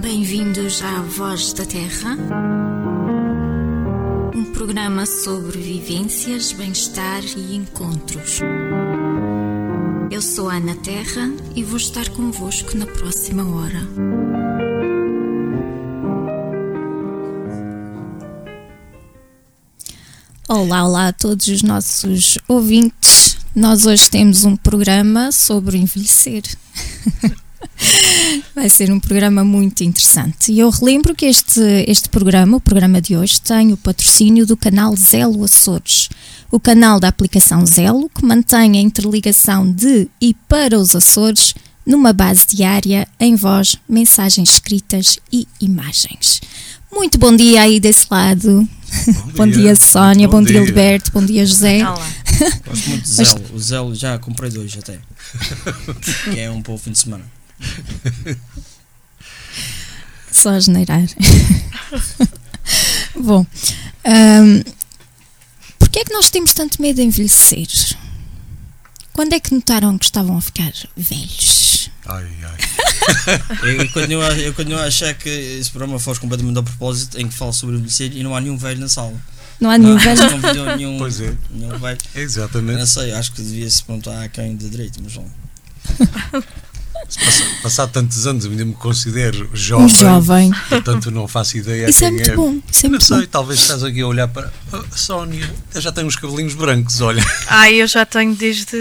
Bem-vindos à Voz da Terra, um programa sobre vivências, bem-estar e encontros. Eu sou a Ana Terra e vou estar convosco na próxima hora. Olá, olá a todos os nossos ouvintes. Nós hoje temos um programa sobre envelhecer. Vai ser um programa muito interessante. E eu relembro que este, este programa, o programa de hoje, tem o patrocínio do canal Zelo Açores, o canal da aplicação Zelo, que mantém a interligação de e para os Açores numa base diária em voz, mensagens escritas e imagens. Muito bom dia aí desse lado. Bom, bom dia, dia, Sónia, bom, bom dia, Alberto, bom dia, José. Olá. Gosto muito de Zelo. O Zelo já comprei dois até. que é um o fim de semana. Só a generar. Bom, um, porquê é que nós temos tanto medo de envelhecer? Quando é que notaram que estavam a ficar velhos? Ai, ai. eu, continuo a, eu continuo a achar que esse programa foge completamente ao propósito em que fala sobre envelhecer e não há nenhum velho na sala. Não há nenhum velho? Não nenhum, pois é. Nenhum velho. Exatamente. Não sei, acho que devia-se perguntar a quem de direito, mas não. Passado, passado tantos anos, eu ainda me considero jovem. Jovem. Portanto, não faço ideia Isso quem é muito é. bom. Isso é não muito sei, bom. talvez estás aqui a olhar para. Oh, Sónia, eu já tenho uns cabelinhos brancos, olha. Ah, eu já tenho desde,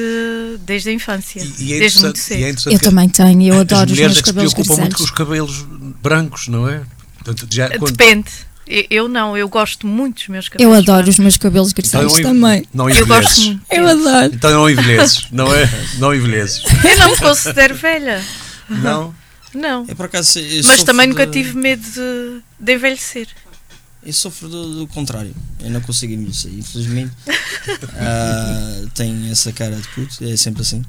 desde a infância. E, e é desde muito cedo. e é Eu também tenho, eu adoro as os mulheres meus é que se cabelos preocupam muito com os cabelos brancos, não é? Portanto, já, quando, Depende. Eu- Eu não, eu gosto muito dos meus Eu cabelos. adoro os meus cabelos então grisalhos enve- também. Não Eu gosto muito. Eu adoro. Então não envelheces, não é? Não envelheces. Eu não me considero velha. Não? Não. É por acaso. eu Mas também nunca de- tive medo de, de envelhecer. Eu sofro do, do contrário. Eu não consigo envelhecer. Infelizmente, ah, tenho essa cara de puto. É sempre assim.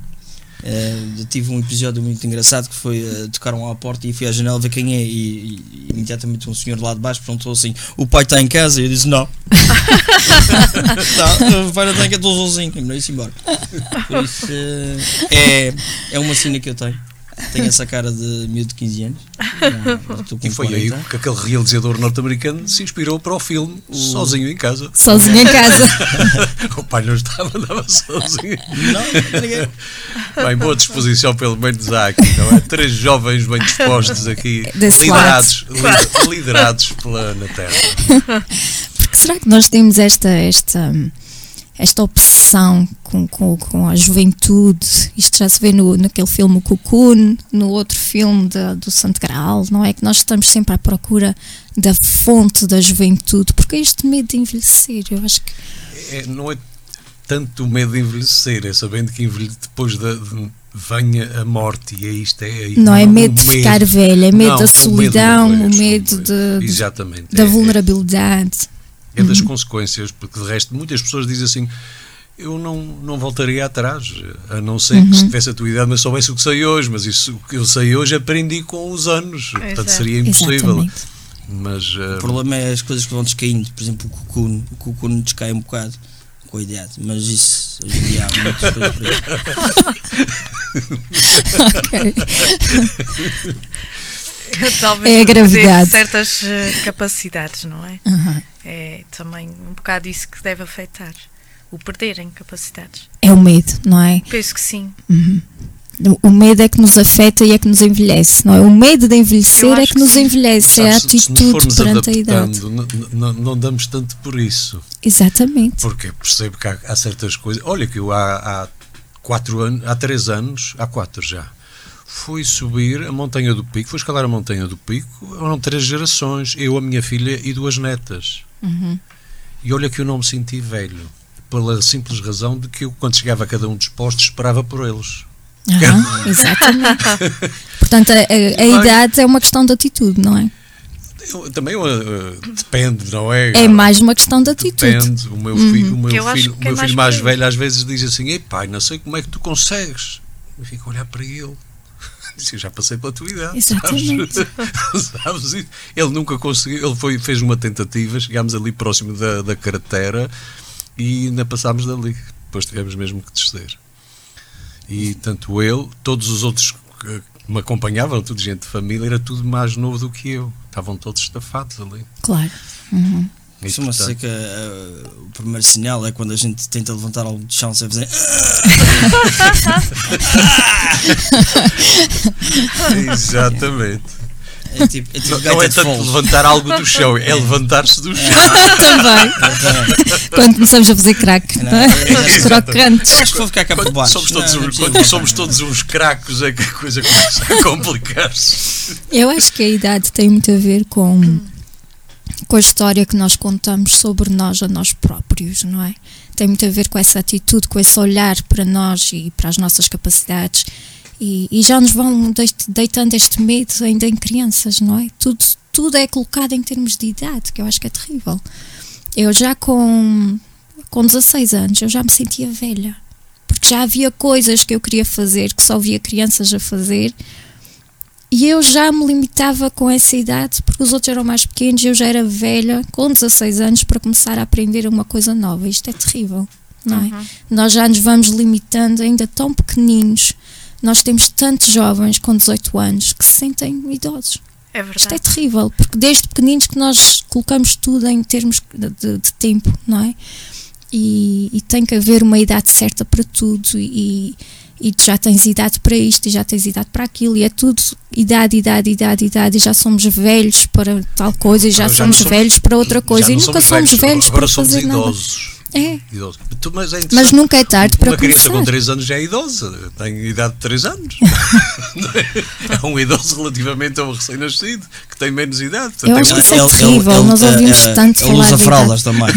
Eu tive um episódio muito engraçado que foi ah, tocaram à porta e fui à janela ver quem é e, e- imediatamente um senhor lá de baixo perguntou assim o pai está em casa? E eu disse não. Não, o pai não está em casa, estou sozinho. E me disse embora. Por isso ah, é, é uma cena que eu tenho tenho essa cara de miúdo de 15 anos estou com E foi aí 40. que aquele realizador norte-americano se inspirou para o filme Sozinho em Casa. Sozinha em casa. O pai não estava, andava sozinho. não, ninguém Bem, boa disposição pelo menos há aqui, não é? Três jovens bem dispostos aqui, liderados, li- liderados pela Ana Terra. Porque será que nós temos esta, esta, esta obsessão com, com, com a juventude? Isto já se vê no, naquele filme o Cocoon, no outro filme da- do Santo Graal, não é? Que nós estamos sempre à procura da fonte da juventude. Porque é este medo de envelhecer? Eu acho que. É, não é tanto o medo de envelhecer, é sabendo que depois da, de- venha a morte e é isto. É, aí. Não é o medo de ficar velha, é medo Não, da o solidão, medo o do medo resto, de- Exatamente. da é- é- vulnerabilidade. É das consequências, porque de resto muitas pessoas dizem assim. Eu não, não voltaria atrás, a não ser Uhum. que se tivesse a tua idade, mas soubesse o que sei hoje. Mas isso o que eu sei hoje aprendi com os anos, portanto Exato. seria impossível. Exatamente. Mas O eh, problema é as coisas que vão descaindo, por exemplo, o cocoon, o cocoon descai um bocado com a idade, mas isso hoje em dia há muitas coisas. Ok. Talvez É a gravidade. certas eh, capacidades, não é? Aham. É também um bocado isso que deve afetar. O perderem capacidades. É o medo, não é? Penso que sim. O- O medo é que nos afeta e é que nos envelhece, não é? O medo de envelhecer é que nos que sim. envelhece, é a sabes, se nos atitude perante a idade. adaptando, n- n- não damos tanto por isso. Exatamente. Porque percebo que há, há certas coisas. Olha, que eu há, há quatro anos, há três anos, há quatro já, fui subir a Montanha do Pico, fui escalar a Montanha do Pico, eram três gerações, eu, a minha filha e duas netas. Uhum. E olha que eu não me senti velho, pela simples razão de que eu, quando chegava a cada um dos postos, esperava por eles. Aham, exatamente. Portanto, a, a- idade é uma questão de atitude, não é? Eu- também uh, depende, não é? É mais uma questão de atitude. Depende. O meu filho, o meu filho, o que é meu mais filho mais velho às vezes diz assim: Ei pai, não sei como é que tu consegues. Eu fico a olhar para ele. Eu já passei pela tua idade. Exatamente. Sabes? Sabes? isso? Ele nunca conseguiu. Ele foi, fez uma tentativa. Chegámos ali próximo da, da cratera e ainda passámos dali. Depois tivemos mesmo que descer. E tanto ele, todos os outros que, me acompanhavam, tudo gente de família, era tudo mais novo do que eu. Estavam todos estafados ali. Claro. Uhum. Costuma portanto, ser que uh, o primeiro sinal é quando a gente tenta levantar algo de chão sem fazer. Exatamente. É tipo, é tipo Não, não é tanto levantar algo do chão, é levantar-se do chão. Também. Quando começamos a fazer crack. Não, não é? é- Os crocantes. Acho que vou ficar cá por baixo. somos todos, Não, não é uns, quando somos todos uns cracos é que a coisa começa a complicar-se. Eu acho que a idade tem muito a ver com, com a história que nós contamos sobre nós a nós próprios, não é? Tem muito a ver com essa atitude, com esse olhar para nós e para as nossas capacidades. E, e já nos vão deit- deitando este medo ainda em crianças, não é? Tudo, tudo é colocado em termos de idade, que eu acho que é terrível. Eu já com, com 16 anos, eu já me sentia velha. Porque já havia coisas que eu queria fazer, que só via crianças a fazer, e eu já me limitava com essa idade, porque os outros eram mais pequenos e eu já era velha, com 16 anos, para começar a aprender uma coisa nova. Isto é terrível, não é? Uhum. Nós já nos vamos limitando, ainda tão pequeninos. Nós temos tantos jovens com 18 anos que se sentem idosos. É Isto é verdade. terrível, porque desde pequeninos que nós colocamos tudo em termos de, de- de tempo, não é? E, e tem que haver uma idade certa para tudo e, e tu já tens idade para isto e já tens idade para aquilo e é tudo idade, idade, idade, idade e já somos velhos para tal coisa e já, já somos, somos- velhos para outra coisa e nunca somos velhos, agora para somos fazer nada. É, Idosos. Tu- Mas, é mas nunca é tarde para Uma criança começar. com 3 anos já é idosa, tem idade de 3 anos. é um idoso relativamente a um recém-nascido que tem menos idade. Portanto, Eu é acho que isso é terrível, nós ouvimos tanto ele falar usa de fraldas também.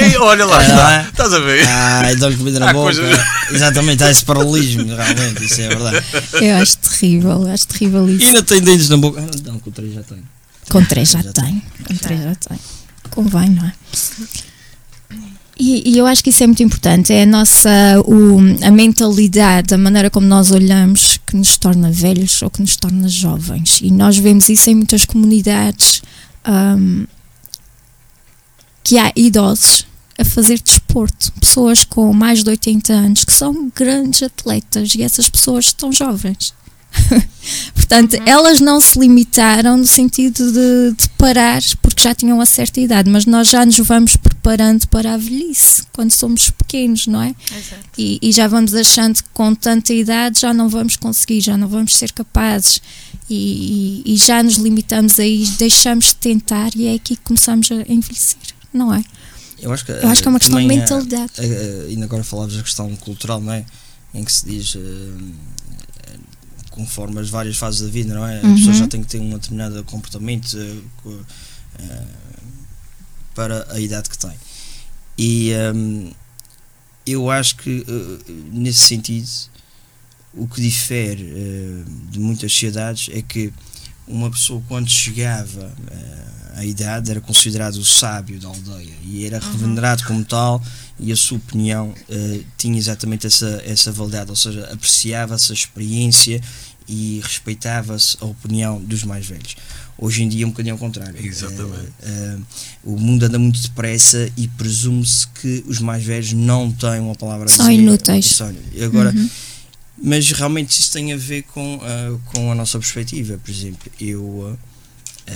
Ei, olha lá, está. é? estás a ver? Ah, e dá-lhe comida na boca. coisas- Exatamente, há esse paralelismo, realmente, isso é verdade. Eu acho terrível, acho terrível E isso. ainda tem dentes na boca. Não, com três já tem. Com três já Já tem. Com três já tem. Convém, não é? E, e eu acho que isso é muito importante. É a nossa o, a mentalidade, a maneira como nós olhamos que nos torna velhos ou que nos torna jovens. E nós vemos isso em muitas comunidades ahm, que há idosos a fazer desporto. Pessoas com mais de 80 anos que são grandes atletas e essas pessoas estão jovens. Portanto, elas não se limitaram no sentido de, de parar porque já tinham uma certa idade, mas nós já nos vamos preparando para a velhice quando somos pequenos, não é? Exato. E, e já vamos achando que com tanta idade já não vamos conseguir, já não vamos ser capazes e, e- e já nos limitamos aí, deixamos de tentar e é aqui que começamos a envelhecer, não é? Eu acho que, Eu acho que é uma questão de eh, mentalidade. eh, eh, ainda agora falavas da questão cultural, não é? Em que se diz. eh, conforme as várias fases da vida, não é? A Uhum. pessoa já tem que ter um determinado comportamento co- eh, para a idade que tem. E ehm, eu acho que, eh, nesse sentido, o que difere de muitas sociedades é que uma pessoa, quando chegava eh, à idade, era considerado o sábio da aldeia e era revenerado como tal, e a sua opinião eh, tinha exatamente essa, essa validade, ou seja, apreciava-se a experiência e respeitava-se a opinião dos mais velhos. Hoje em dia é um bocadinho ao contrário. Exatamente. Eh, eh, o mundo anda muito depressa e presume-se que os mais velhos não têm uma palavra a São dizer. inúteis. São- e agora, Uhum. mas realmente isso tem a ver com, ah, com a nossa perspectiva. Por exemplo, eu, ah,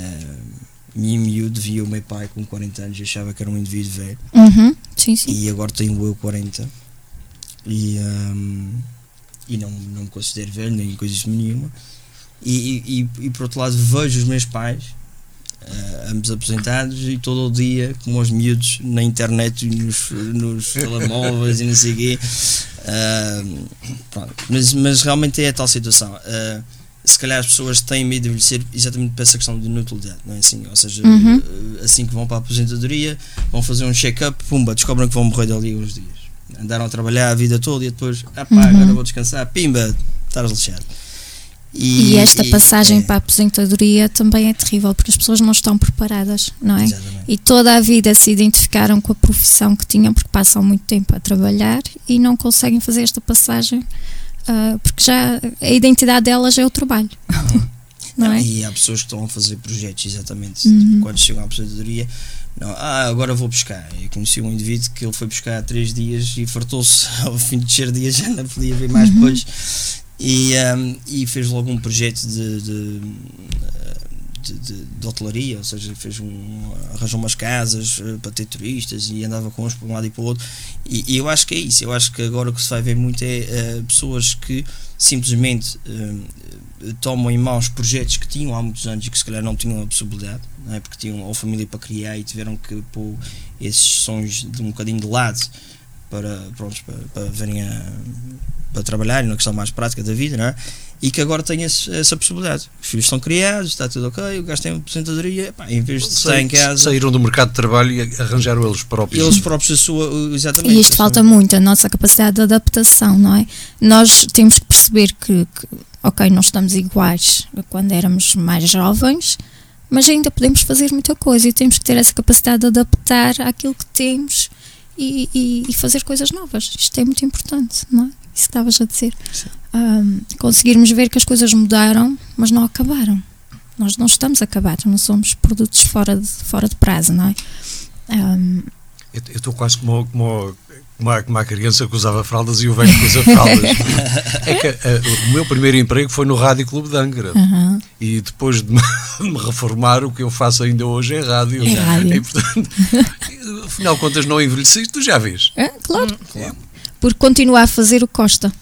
ah, em miúdo, via o meu pai com 40 anos e achava que era um indivíduo velho. Uhum. Sim, sim. E agora tenho eu 40 e, ahm, e não, não me considero velho, nem coisa nenhuma. E, e, e, por outro lado, vejo os meus pais, ah, ambos aposentados, e todo o dia, como os miúdos, na internet e nos, nos telemóveis e não sei o quê. Pronto. mas, mas realmente é a tal situação. Ah, se calhar as pessoas têm medo de envelhecer exatamente por essa questão de inutilidade, não é assim? Ou seja, Uhum. ah, assim que vão para a aposentadoria, vão fazer um check-up, pumba, descobrem que vão morrer dali uns dias. Andaram a trabalhar a vida toda e depois, ah pá, Uhum. agora vou descansar, pimba, estás lixado. E, esta e- passagem é, para a aposentadoria também é terrível porque as pessoas não estão preparadas, não é? Exatamente. E toda a vida se identificaram com a profissão que tinham porque passam muito tempo a trabalhar e não conseguem fazer esta passagem ah, porque já a identidade delas é o trabalho. não é? E há pessoas que estão a fazer projetos exatamente Uhum. quando chegam à aposentadoria. Não, ah, agora vou buscar. Eu conheci um indivíduo que ele foi buscar há três dias e fartou-se ao fim de ser dias, já não podia ver mais Uhum. depois. E, um, e fez logo um projeto de, de, de, de, de hotelaria, ou seja, fez um, arranjou umas casas uh, para ter turistas e andava com uns para um lado e para o outro. E, e, eu acho que é isso. Eu acho que agora o que se vai ver muito é uh, pessoas que simplesmente uh, tomam em mãos projetos que tinham há muitos anos e que se calhar não tinham a possibilidade, não é? porque tinham ou família para criar e tiveram que pôr esses sonhos de um bocadinho de lado para, pronto, para, para verem a, para trabalhar na questão mais prática da vida, não é? E que agora tem esse, essa possibilidade. Os filhos estão criados, está tudo ok, o gajo tem uma aposentadoria, pá, em vez de estar em casa. Saíram do mercado de trabalho e arranjaram eles próprios. Eles próprios a sua. Exatamente. E isto falta muito, a nossa capacidade de adaptação, não é? Nós temos que perceber que, que ok, não estamos iguais a quando éramos mais jovens, mas ainda podemos fazer muita coisa e temos que ter essa capacidade de adaptar àquilo que temos e, e, e fazer coisas novas. Isto é muito importante, não é? Isso que estavas a dizer. Um, conseguirmos ver que as coisas mudaram, mas não acabaram. Nós não estamos acabados, não somos produtos fora de, fora de prazo, não é? Um, eu estou quase como, como, como, como a criança que usava fraldas e o velho que usa fraldas. é que uh, o meu primeiro emprego foi no Rádio Clube de Angra. Uhum. E depois de me, de me, reformar, o que eu faço ainda hoje é rádio. É rádio. E, portanto, afinal de contas, não envelheciste, tu já vês. É, claro. claro. Porque continua a fazer o Costa.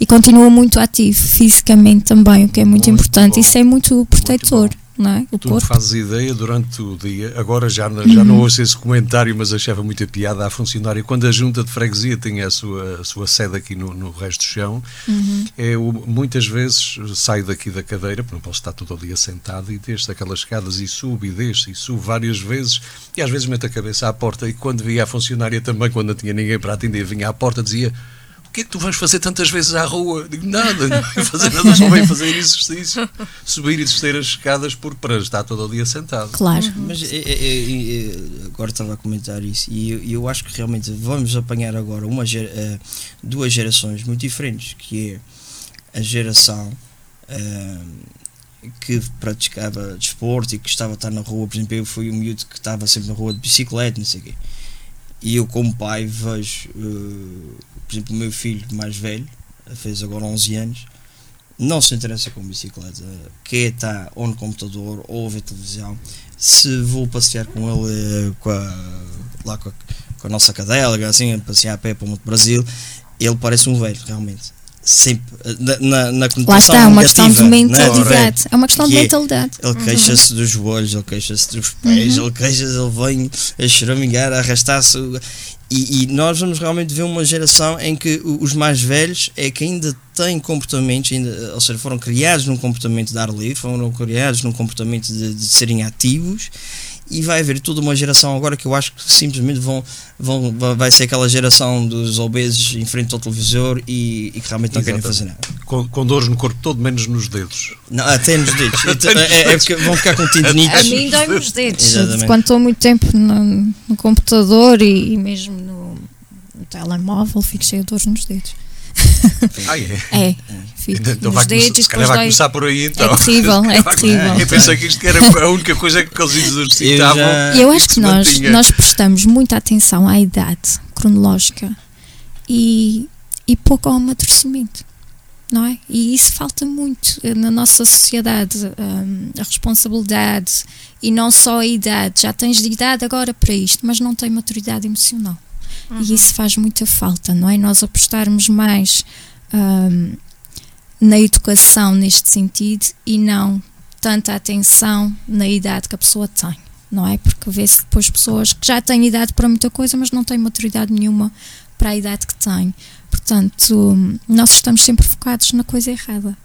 E continua muito ativo fisicamente também, o que é muito, muito importante. Bom. Isso é muito protetor. Muito não é? O tu corpo. fazes ideia durante o dia, agora já, já não ouço esse comentário, mas achava muita piada à funcionária. Quando a junta de freguesia tinha a sua, a sua sede aqui no, no resto do chão, uhum. eu muitas vezes saio daqui da cadeira, porque não posso estar todo o dia sentado, e desço aquelas escadas e subo e desço e subo várias vezes, e às vezes meto a cabeça à porta. E quando via a funcionária também, quando não tinha ninguém para atender, vinha à porta dizia que é que tu vais fazer tantas vezes à rua? Digo, nada, não vou fazer nada, só venho fazer exercício, subir e descer as escadas por, para estar todo o dia sentado. Claro. Mas é, é, é, agora estava a comentar isso e eu, eu, acho que realmente vamos apanhar agora uma, uh, duas gerações muito diferentes, que é a geração uh, que praticava desporto e que estava a estar na rua, por exemplo, eu fui um miúdo que estava sempre na rua de bicicleta, não sei o quê. E eu como pai vejo uh, por exemplo, o meu filho mais velho, fez agora 11 anos, não se interessa com bicicleta, quer está ou no computador ou a ver televisão. Se vou passear com ele com a, lá com a, com a nossa cadela, assim, passear a pé para o Monte Brasil, ele parece um velho, realmente. Sempre na, na, na Lá está, é uma questão de mentalidade. É, é uma questão de mentalidade. Ele queixa-se dos joelhos, ele queixa-se dos pés, uhum. ele queixa-se, ele vem a choramingar, a arrastar-se e, e, nós vamos realmente ver uma geração em que os mais velhos é que ainda têm comportamentos, ainda, ou seja, foram criados num comportamento de ar livre, foram criados num comportamento de, de serem ativos e vai haver toda uma geração agora que eu acho que simplesmente vão, vão vai ser aquela geração dos obesos em frente ao televisor e, e que realmente não Exatamente. querem fazer nada. Com, com, dores no corpo todo, menos nos dedos. Não, até nos dedos. é, é, porque vão ficar com tendinites. A mim dói nos dedos. Exatamente. Quando estou muito tempo no, no computador e, e mesmo no, no telemóvel, fico cheio de dores nos dedos. Ah, é? É. Fico então vai, dedos, se calhar vai começar por aí então. É terrível, é terrível. Eu pensei que isto era a única coisa que eles exercitavam. Eu, eu acho que, que nós, nós prestamos muita atenção à idade cronológica e, e pouco ao amadurecimento. Não é? E isso falta muito na nossa sociedade, um, a responsabilidade e não só a idade. Já tens de idade agora para isto, mas não tem maturidade emocional. Uhum. E isso faz muita falta, não é? Nós apostarmos mais um, na educação neste sentido e não tanta atenção na idade que a pessoa tem, não é? Porque vê-se depois pessoas que já têm idade para muita coisa, mas não têm maturidade nenhuma para a idade que têm. Portanto, nós estamos sempre focados na coisa errada.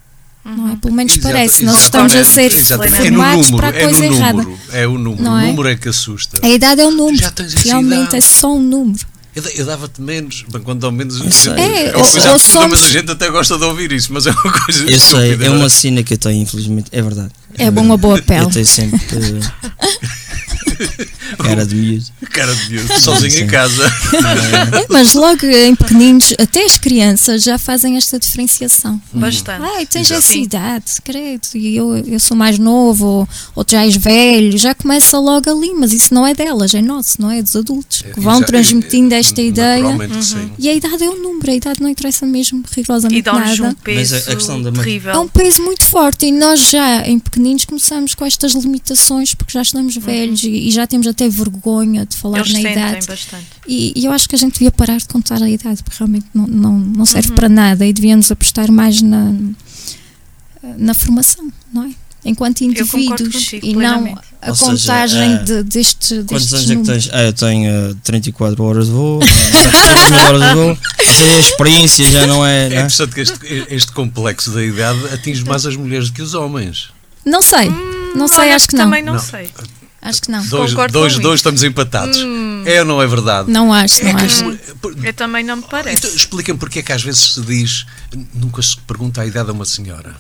Uhum. Não é? Pelo menos Exato, parece, nós estamos a ser formados é para a coisa é errada. É o número, não o é? número é que assusta. A idade é o número, realmente é só um número. Eu, eu dava-te menos, quando ao menos. É, é uma coisa absurda, somos... mas a gente até gosta de ouvir isso, mas é uma coisa. Eu sei, é uma cena que eu tenho, infelizmente, é verdade. É bom uma boa pele. Eu tenho sempre. Cara de miúdo. Cara de miúdo, sozinho Sim. em casa. É, mas logo em pequeninos, até as crianças já fazem esta diferenciação. Bastante. Ai, tens Exato. essa idade, credo, e eu, eu sou mais novo, ou, ou tu já és velho, já começa logo ali, mas isso não é delas, é nosso, não é dos adultos, que vão Exa- transmitindo esta ideia. Sim. E a idade é um número, a idade não interessa mesmo rigorosamente E dá-nos um nada. peso Mas a- a questão da terrível. É um peso muito forte e nós já em pequeninos começamos com estas limitações porque já estamos velhos e, e já temos até vergonha de falar Eles na idade. bastante. E, e eu acho que a gente devia parar de contar a idade, porque realmente não, não, não serve Uhum. para nada e devíamos apostar mais na, na formação, não é? Enquanto indivíduos contigo e não plenamente. a Ou seja, contagem eh, de, deste, Quantos destes anos é que números. tens? Ah, eu tenho eh, 34 horas de voo, 14 mil horas de voo. Ou seja, a experiência já não é. É Não é? interessante que este, este complexo da idade atinge mais as mulheres do que os homens. Não sei, não sei, acho que não. Também não, Não. sei. Acho que não. Dois, Concordo dois, dois estamos empatados. Hum. É ou não é verdade? Não acho, não É que- acho. Eu também não me parece. Então, Expliquem porque é que às vezes se diz, nunca se pergunta a idade a uma senhora.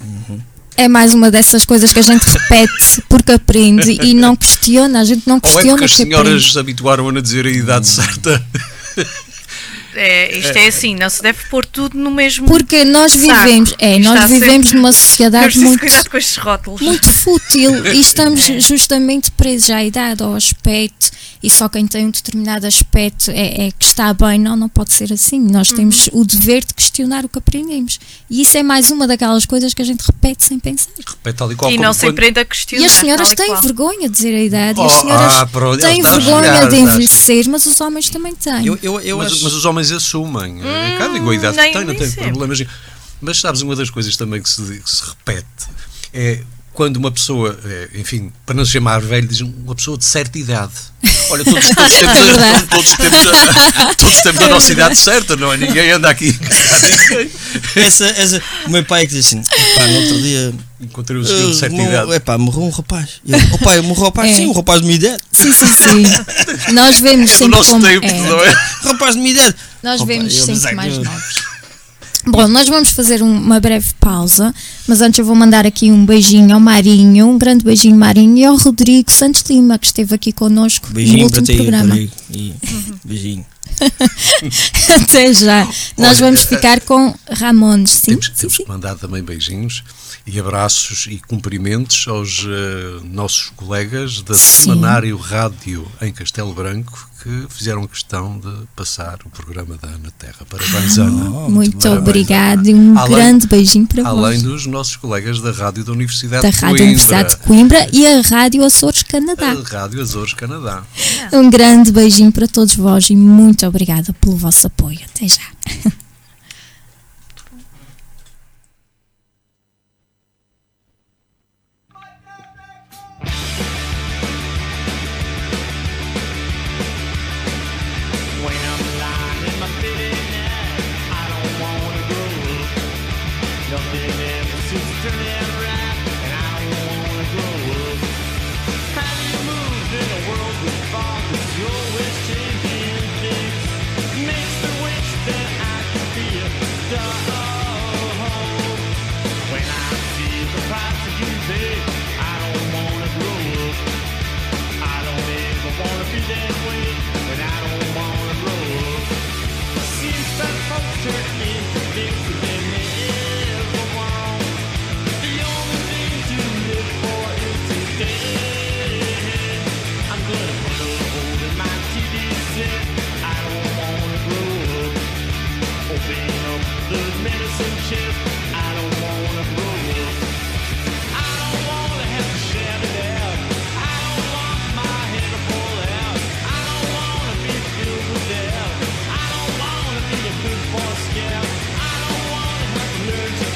É mais uma dessas coisas que a gente repete porque aprende e não questiona, a gente não Ou é questiona porque as aprende. senhoras se habituaram a dizer a idade certa? É, isto é assim, não se deve pôr tudo no mesmo. Porque nós Saco. vivemos, é, Está nós vivemos numa É sociedade muito muito fútil e estamos É. justamente presos à idade, ao aspecto, e só quem tem um determinado aspecto é, é que está bem. Não, não pode ser assim. Nós Uhum. temos o dever de questionar o que aprendemos. E isso é mais uma daquelas coisas que a gente repete sem pensar. Repete tal e qual E não se aprende a questionar. E as senhoras e têm qual. vergonha de dizer a idade, e Oh, as senhoras ah, pronto, têm vergonha estás- de envelhecer, mas os homens também têm. Eu, eu, eu mas, acho. mas os homens assumem. é cá digo a idade que tem, não tem problemas. Mas sabes, uma das coisas também que se, que se repete é quando uma pessoa, é, enfim, para não se chamar velho, diz uma pessoa de certa idade. Olha, todos, todos, temos, É verdade. todos, temos, a, todos temos a nossa idade certa, não é? Ninguém anda aqui. Essa, essa, o meu pai é que diz assim: pá, no outro dia. Encontrei um senhor de certa idade. É pá, morreu um rapaz. E eu, oh pai, morreu um rapaz? É. Sim, um rapaz de minha idade. Sim, sim, sim. Nós vemos É do sempre nosso como. tempo, é. não é? Rapaz de minha idade. Nós Opa, vemos eu sempre mais novos. Bom, nós vamos fazer um- uma breve pausa, mas antes eu vou mandar aqui um beijinho ao Marinho, um grande beijinho Marinho e ao Rodrigo Santos Lima, que esteve aqui connosco no Beijinho para último ti, programa. Rodrigo. E- Beijinho. Até já. Nós Olha, vamos eh, ficar com Ramones, sim? Temos, sim, temos sim. que mandar também beijinhos e abraços e cumprimentos aos eh, nossos colegas da Sim. Semanário Rádio em Castelo Branco que fizeram questão de passar o programa da Ana Terra. Parabéns, Ana. Oh, Muito parabéns, obrigado Ana. e um Além- grande beijinho para Além vós. dos nossos colegas da Rádio da Universidade Da de Rádio Coimbra, Universidade de Coimbra e a Rádio Açores Canadá. a Rádio Azores Canadá. Um grande beijinho para todos vós e muito obrigada pelo vosso apoio. Até já.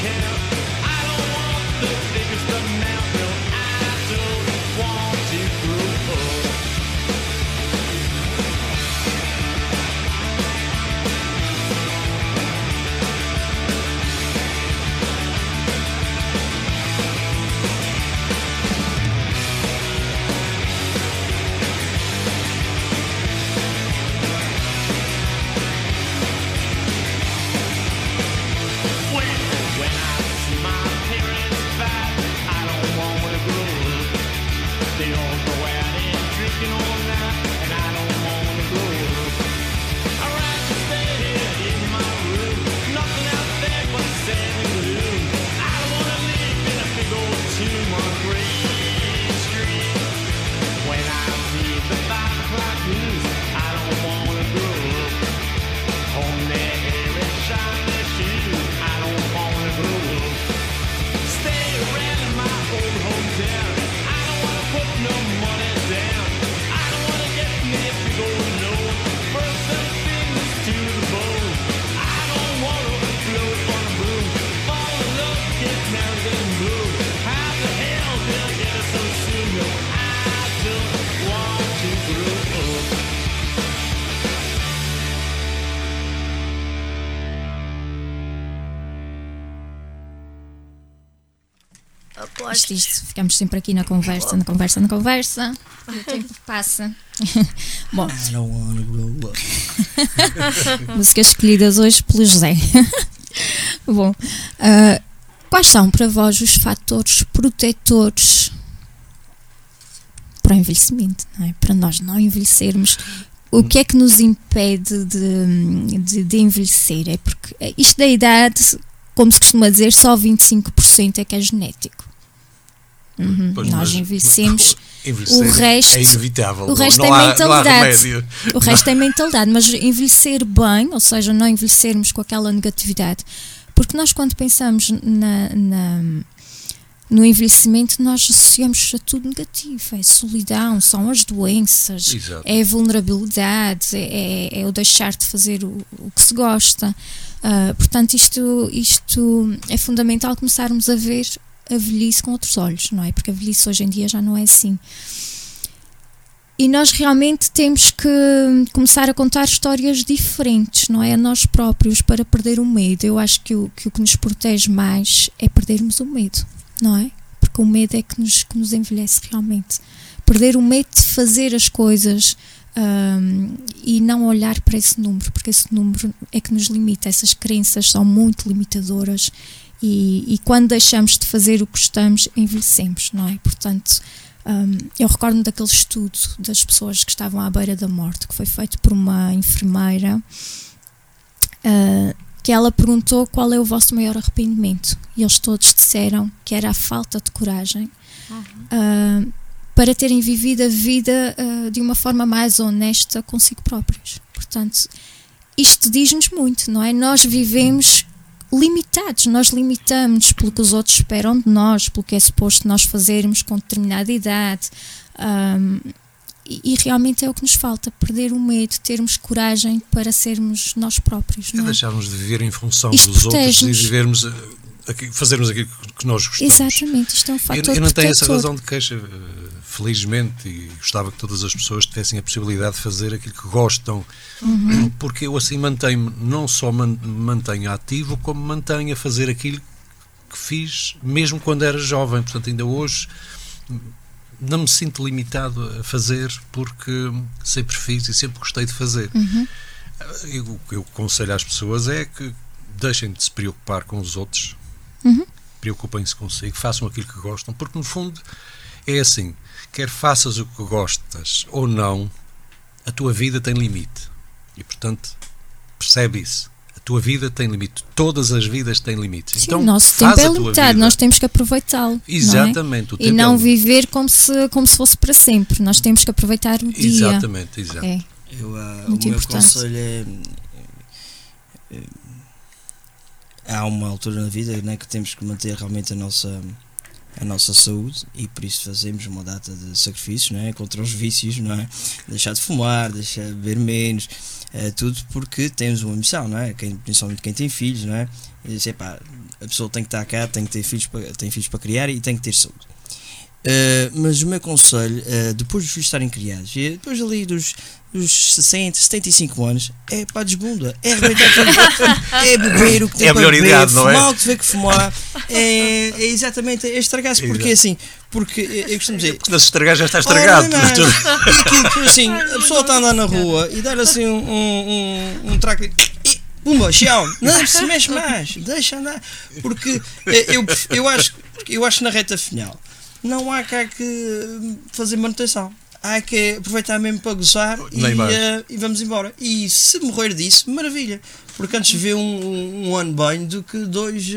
care. I don't want the. Isto, Aposto. isto, ficamos sempre aqui na conversa, na conversa, na conversa. E o tempo passa. Bom, músicas escolhidas hoje pelo José. Bom, ah, quais são para vós os fatores protetores para o envelhecimento? É? Para nós não envelhecermos. O que é que nos impede de, de, de envelhecer? É porque isto da idade, como se costuma dizer, só 25% é que é genético. Uhum, Pois, Nós mas- envelhecemos envelhecer o resto- é inevitável. o não- resto não, é não há mentalidade. O resto é mentalidade, mas envelhecer bem, ou seja, não envelhecermos com aquela negatividade. Porque nós, quando pensamos na, na- no envelhecimento, nós associamos a tudo negativo. É solidão, são as doenças, Exato. é a vulnerabilidade, é, é- é o deixar de fazer o, o que se gosta. Ah, portanto, isto, isto é fundamental começarmos a ver a velhice com outros olhos, não é? Porque a velhice hoje em dia já não é assim. E nós realmente temos que começar a contar histórias diferentes, não é? A nós próprios, para perder o medo. Eu acho que o que, o que nos protege mais é perdermos o medo, não é? Porque o medo é que nos, que nos envelhece realmente. Perder o medo de fazer as coisas hum, e não olhar para esse número, porque esse número é que nos limita. Essas crenças são muito limitadoras e, e quando deixamos de fazer o que gostamos, envelhecemos, não é? Portanto, hum, eu recordo-me daquele estudo das pessoas que estavam à beira da morte, que foi feito por uma enfermeira, ah, que ela perguntou qual é o vosso maior arrependimento. E eles todos disseram que era a falta de coragem ah, para terem vivido a vida ah, de uma forma mais honesta consigo próprios. Portanto, isto diz-nos muito, não é? Nós vivemos limitados, nós limitamos pelo que os outros esperam de nós, pelo que é suposto nós fazermos com determinada idade. ahm, e, e realmente é o que nos falta, perder o medo, termos coragem para sermos nós próprios. É Não é? deixarmos de viver em função Isto dos outros e vivermos, eh, aqui- fazermos aquilo que nós gostamos. Exatamente, isto é um Eu, fator eu não tenho essa razão de queixa, eh, felizmente, e gostava que todas as pessoas tivessem a possibilidade de fazer aquilo que gostam, Uhum. porque eu assim mantenho, não só man- mantenho ativo, como mantenho a fazer aquilo que fiz mesmo quando era jovem. Portanto, ainda hoje hum, não me sinto limitado a fazer porque sempre fiz e sempre gostei de fazer. Uhum. O que eu aconselho às pessoas é que deixem de se preocupar com os outros, Uhum. preocupem-se consigo, façam aquilo que gostam, porque no fundo é assim: quer faças o que gostas ou não, a tua vida tem limite. E portanto, percebe isso. A tua vida tem limite. Todas as vidas têm limites. Sim, então, o nosso faz tempo é a tua limitado, vida. nós temos que aproveitá-lo. não é? Exatamente, E tempo não é viver como se, como se fosse para sempre. Nós temos que aproveitar o dia. Exatamente, exato. É. Eu, ah, o Muito meu importante. conselho é, é- Há uma altura na vida né, que temos que manter realmente a nossa, a nossa saúde e por isso fazemos uma data de sacrifícios né, contra os vícios, não é? Deixar de fumar, deixar de beber menos, é, tudo porque temos uma missão, não é? Quem, principalmente quem tem filhos, não é? E diz, "Epá, a pessoa tem que estar cá, tem que ter filhos para, tem filhos para criar e tem que ter saúde. Uh, mas o meu conselho, uh, depois dos filhos estarem criados, e depois ali dos, dos 60, 75 anos, é para a desbunda, é arrebentar tudo, é beber o que tem É a para beber, idade, é? fumar o que tiver que fumar, é, é exatamente, é estragar-se, porque assim, porque eu eu costumo dizer, Porque não se estragar já está estragado. Não. E aquilo que assim, a pessoa está a andar na rua e dar assim um, um, um, um traque e pumba, chão, não se mexe mais, deixa andar. Porque eh, eu, eu, acho, eu acho que na reta final não há cá que fazer manutenção. Há que aproveitar mesmo para gozar e, eh, e vamos embora. E se morrer disso, maravilha. Porque antes vê um, um ano bem do que dois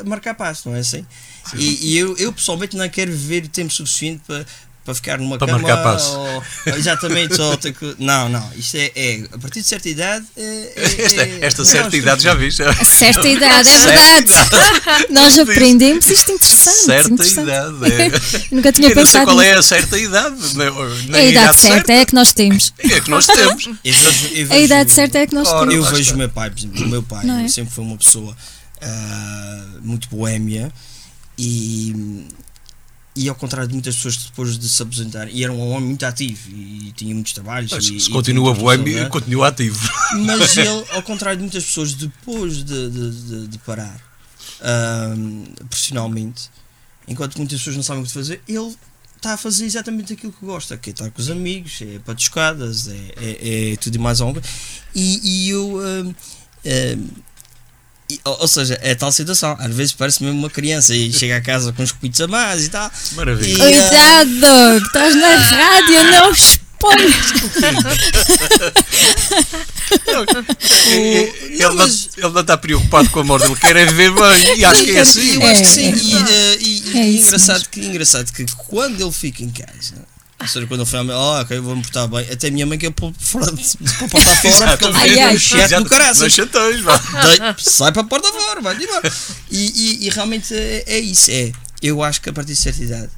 a marcar passo, não é assim? E, e eu, eu pessoalmente não quero viver tempo suficiente para, para ficar numa Para cama marcar passo. ou- ou exatamente só ter que. Não, não. Isto é, é a partir de certa idade. É, é- Esta, é- esta certa idade já viste? A certa idade, é Certa verdade. Nós aprendemos isto interessante. certa interessante. idade. É. Nunca tinha Eu não sei pensado qual é a certa idade. A idade certa, é a que nós temos. É que nós temos. A idade certa é a que nós temos. Eu vejo o meu pai, por exemplo, o meu pai é? sempre foi uma pessoa ah, muito boémia e, e ao contrário de muitas pessoas depois de se aposentarem, e era um homem muito ativo e, tinha muitos trabalhos. Mas e, se continua boêmio, função, não é? continua ativo. Mas ele, ao contrário de muitas pessoas, depois de, de, de- de parar ahm, profissionalmente, enquanto muitas pessoas não sabem o que fazer, ele está a fazer exatamente aquilo que gosta, que é estar com os amigos, é patuscadas, é, é, é tudo e mais alguma coisa. E, e eu. hum, hum, e- ou ou seja, é tal situação. Às vezes parece mesmo uma criança e chega a casa com os copitos a mais e tal. Maravilha. E, ah, Cuidado, que estás na rádio, não exponhas. ele, não, mas- ele não está preocupado com a morte, ele quer é viver bem. E acho que é assim. Eu acho que É, sim. é. E, É engraçado, que, engraçado que quando ele fica em casa, ou seja, quando ele fala, oh, ok, eu vou me portar bem, até a minha mãe quer pôr fora de para portar fora porque ele ai. um chat no caraças. Dei- sai para a porta fora, vai embora. E, e, e realmente é, é isso. É, eu acho que a partir de certa idade.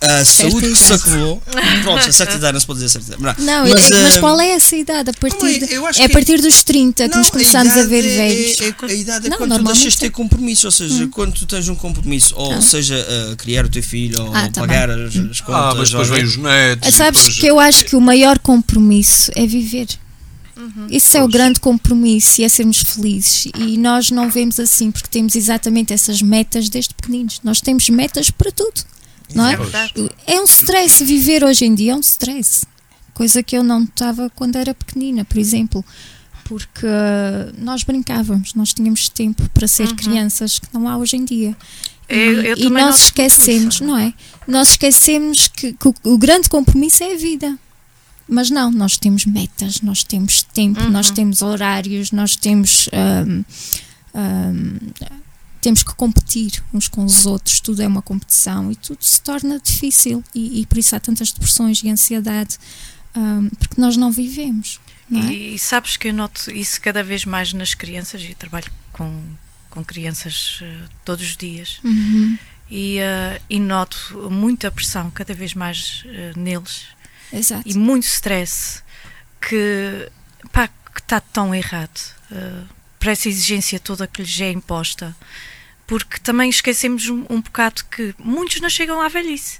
A, a saúde que se acumulou. Pronto, a certa idade não se pode dizer certa idade. Não, mas, é- mas eh, qual é essa idade? A partir é a partir dos 30 que Não, nos começamos a, idade ver é- velhos. é- é- a idade é Não, quando tu deixas de ter é. compromisso, ou seja, quando tu tens um compromisso, ou Ah. seja, uh, criar o teu filho, ou Ah, tá pagar as, as contas. Ah, mas depois ou- vem os netos. e Sabes depois- que eu acho que o maior compromisso é viver. Isso é o grande compromisso e é sermos felizes. E nós não vemos assim porque temos exatamente essas metas desde pequeninos. Nós temos metas para tudo, não é? É. É um stress viver hoje em dia, é um stress. Coisa que eu não estava quando era pequenina, por exemplo. Porque uh, nós brincávamos, nós tínhamos tempo para ser crianças que não há hoje em dia. E, Eu- eu e nós esquecemos, isso. não é? Nós esquecemos que, que o, grande compromisso é a vida. Mas não, nós temos metas, nós temos tempo, Uhum. nós temos horários, nós temos. ahm, ahm, temos que competir uns com os outros, tudo é uma competição e tudo se torna difícil e, e por isso há tantas depressões e ansiedade, ahm, porque nós não vivemos. Não é? E, e sabes que eu noto isso cada vez mais nas crianças, e trabalho com, com crianças eh, todos os dias, Uhum, e, eh, e noto muita pressão cada vez mais eh, neles exato. e muito stress que está tão errado para essa exigência toda que lhes é imposta porque também esquecemos um, um bocado que muitos não chegam à velhice.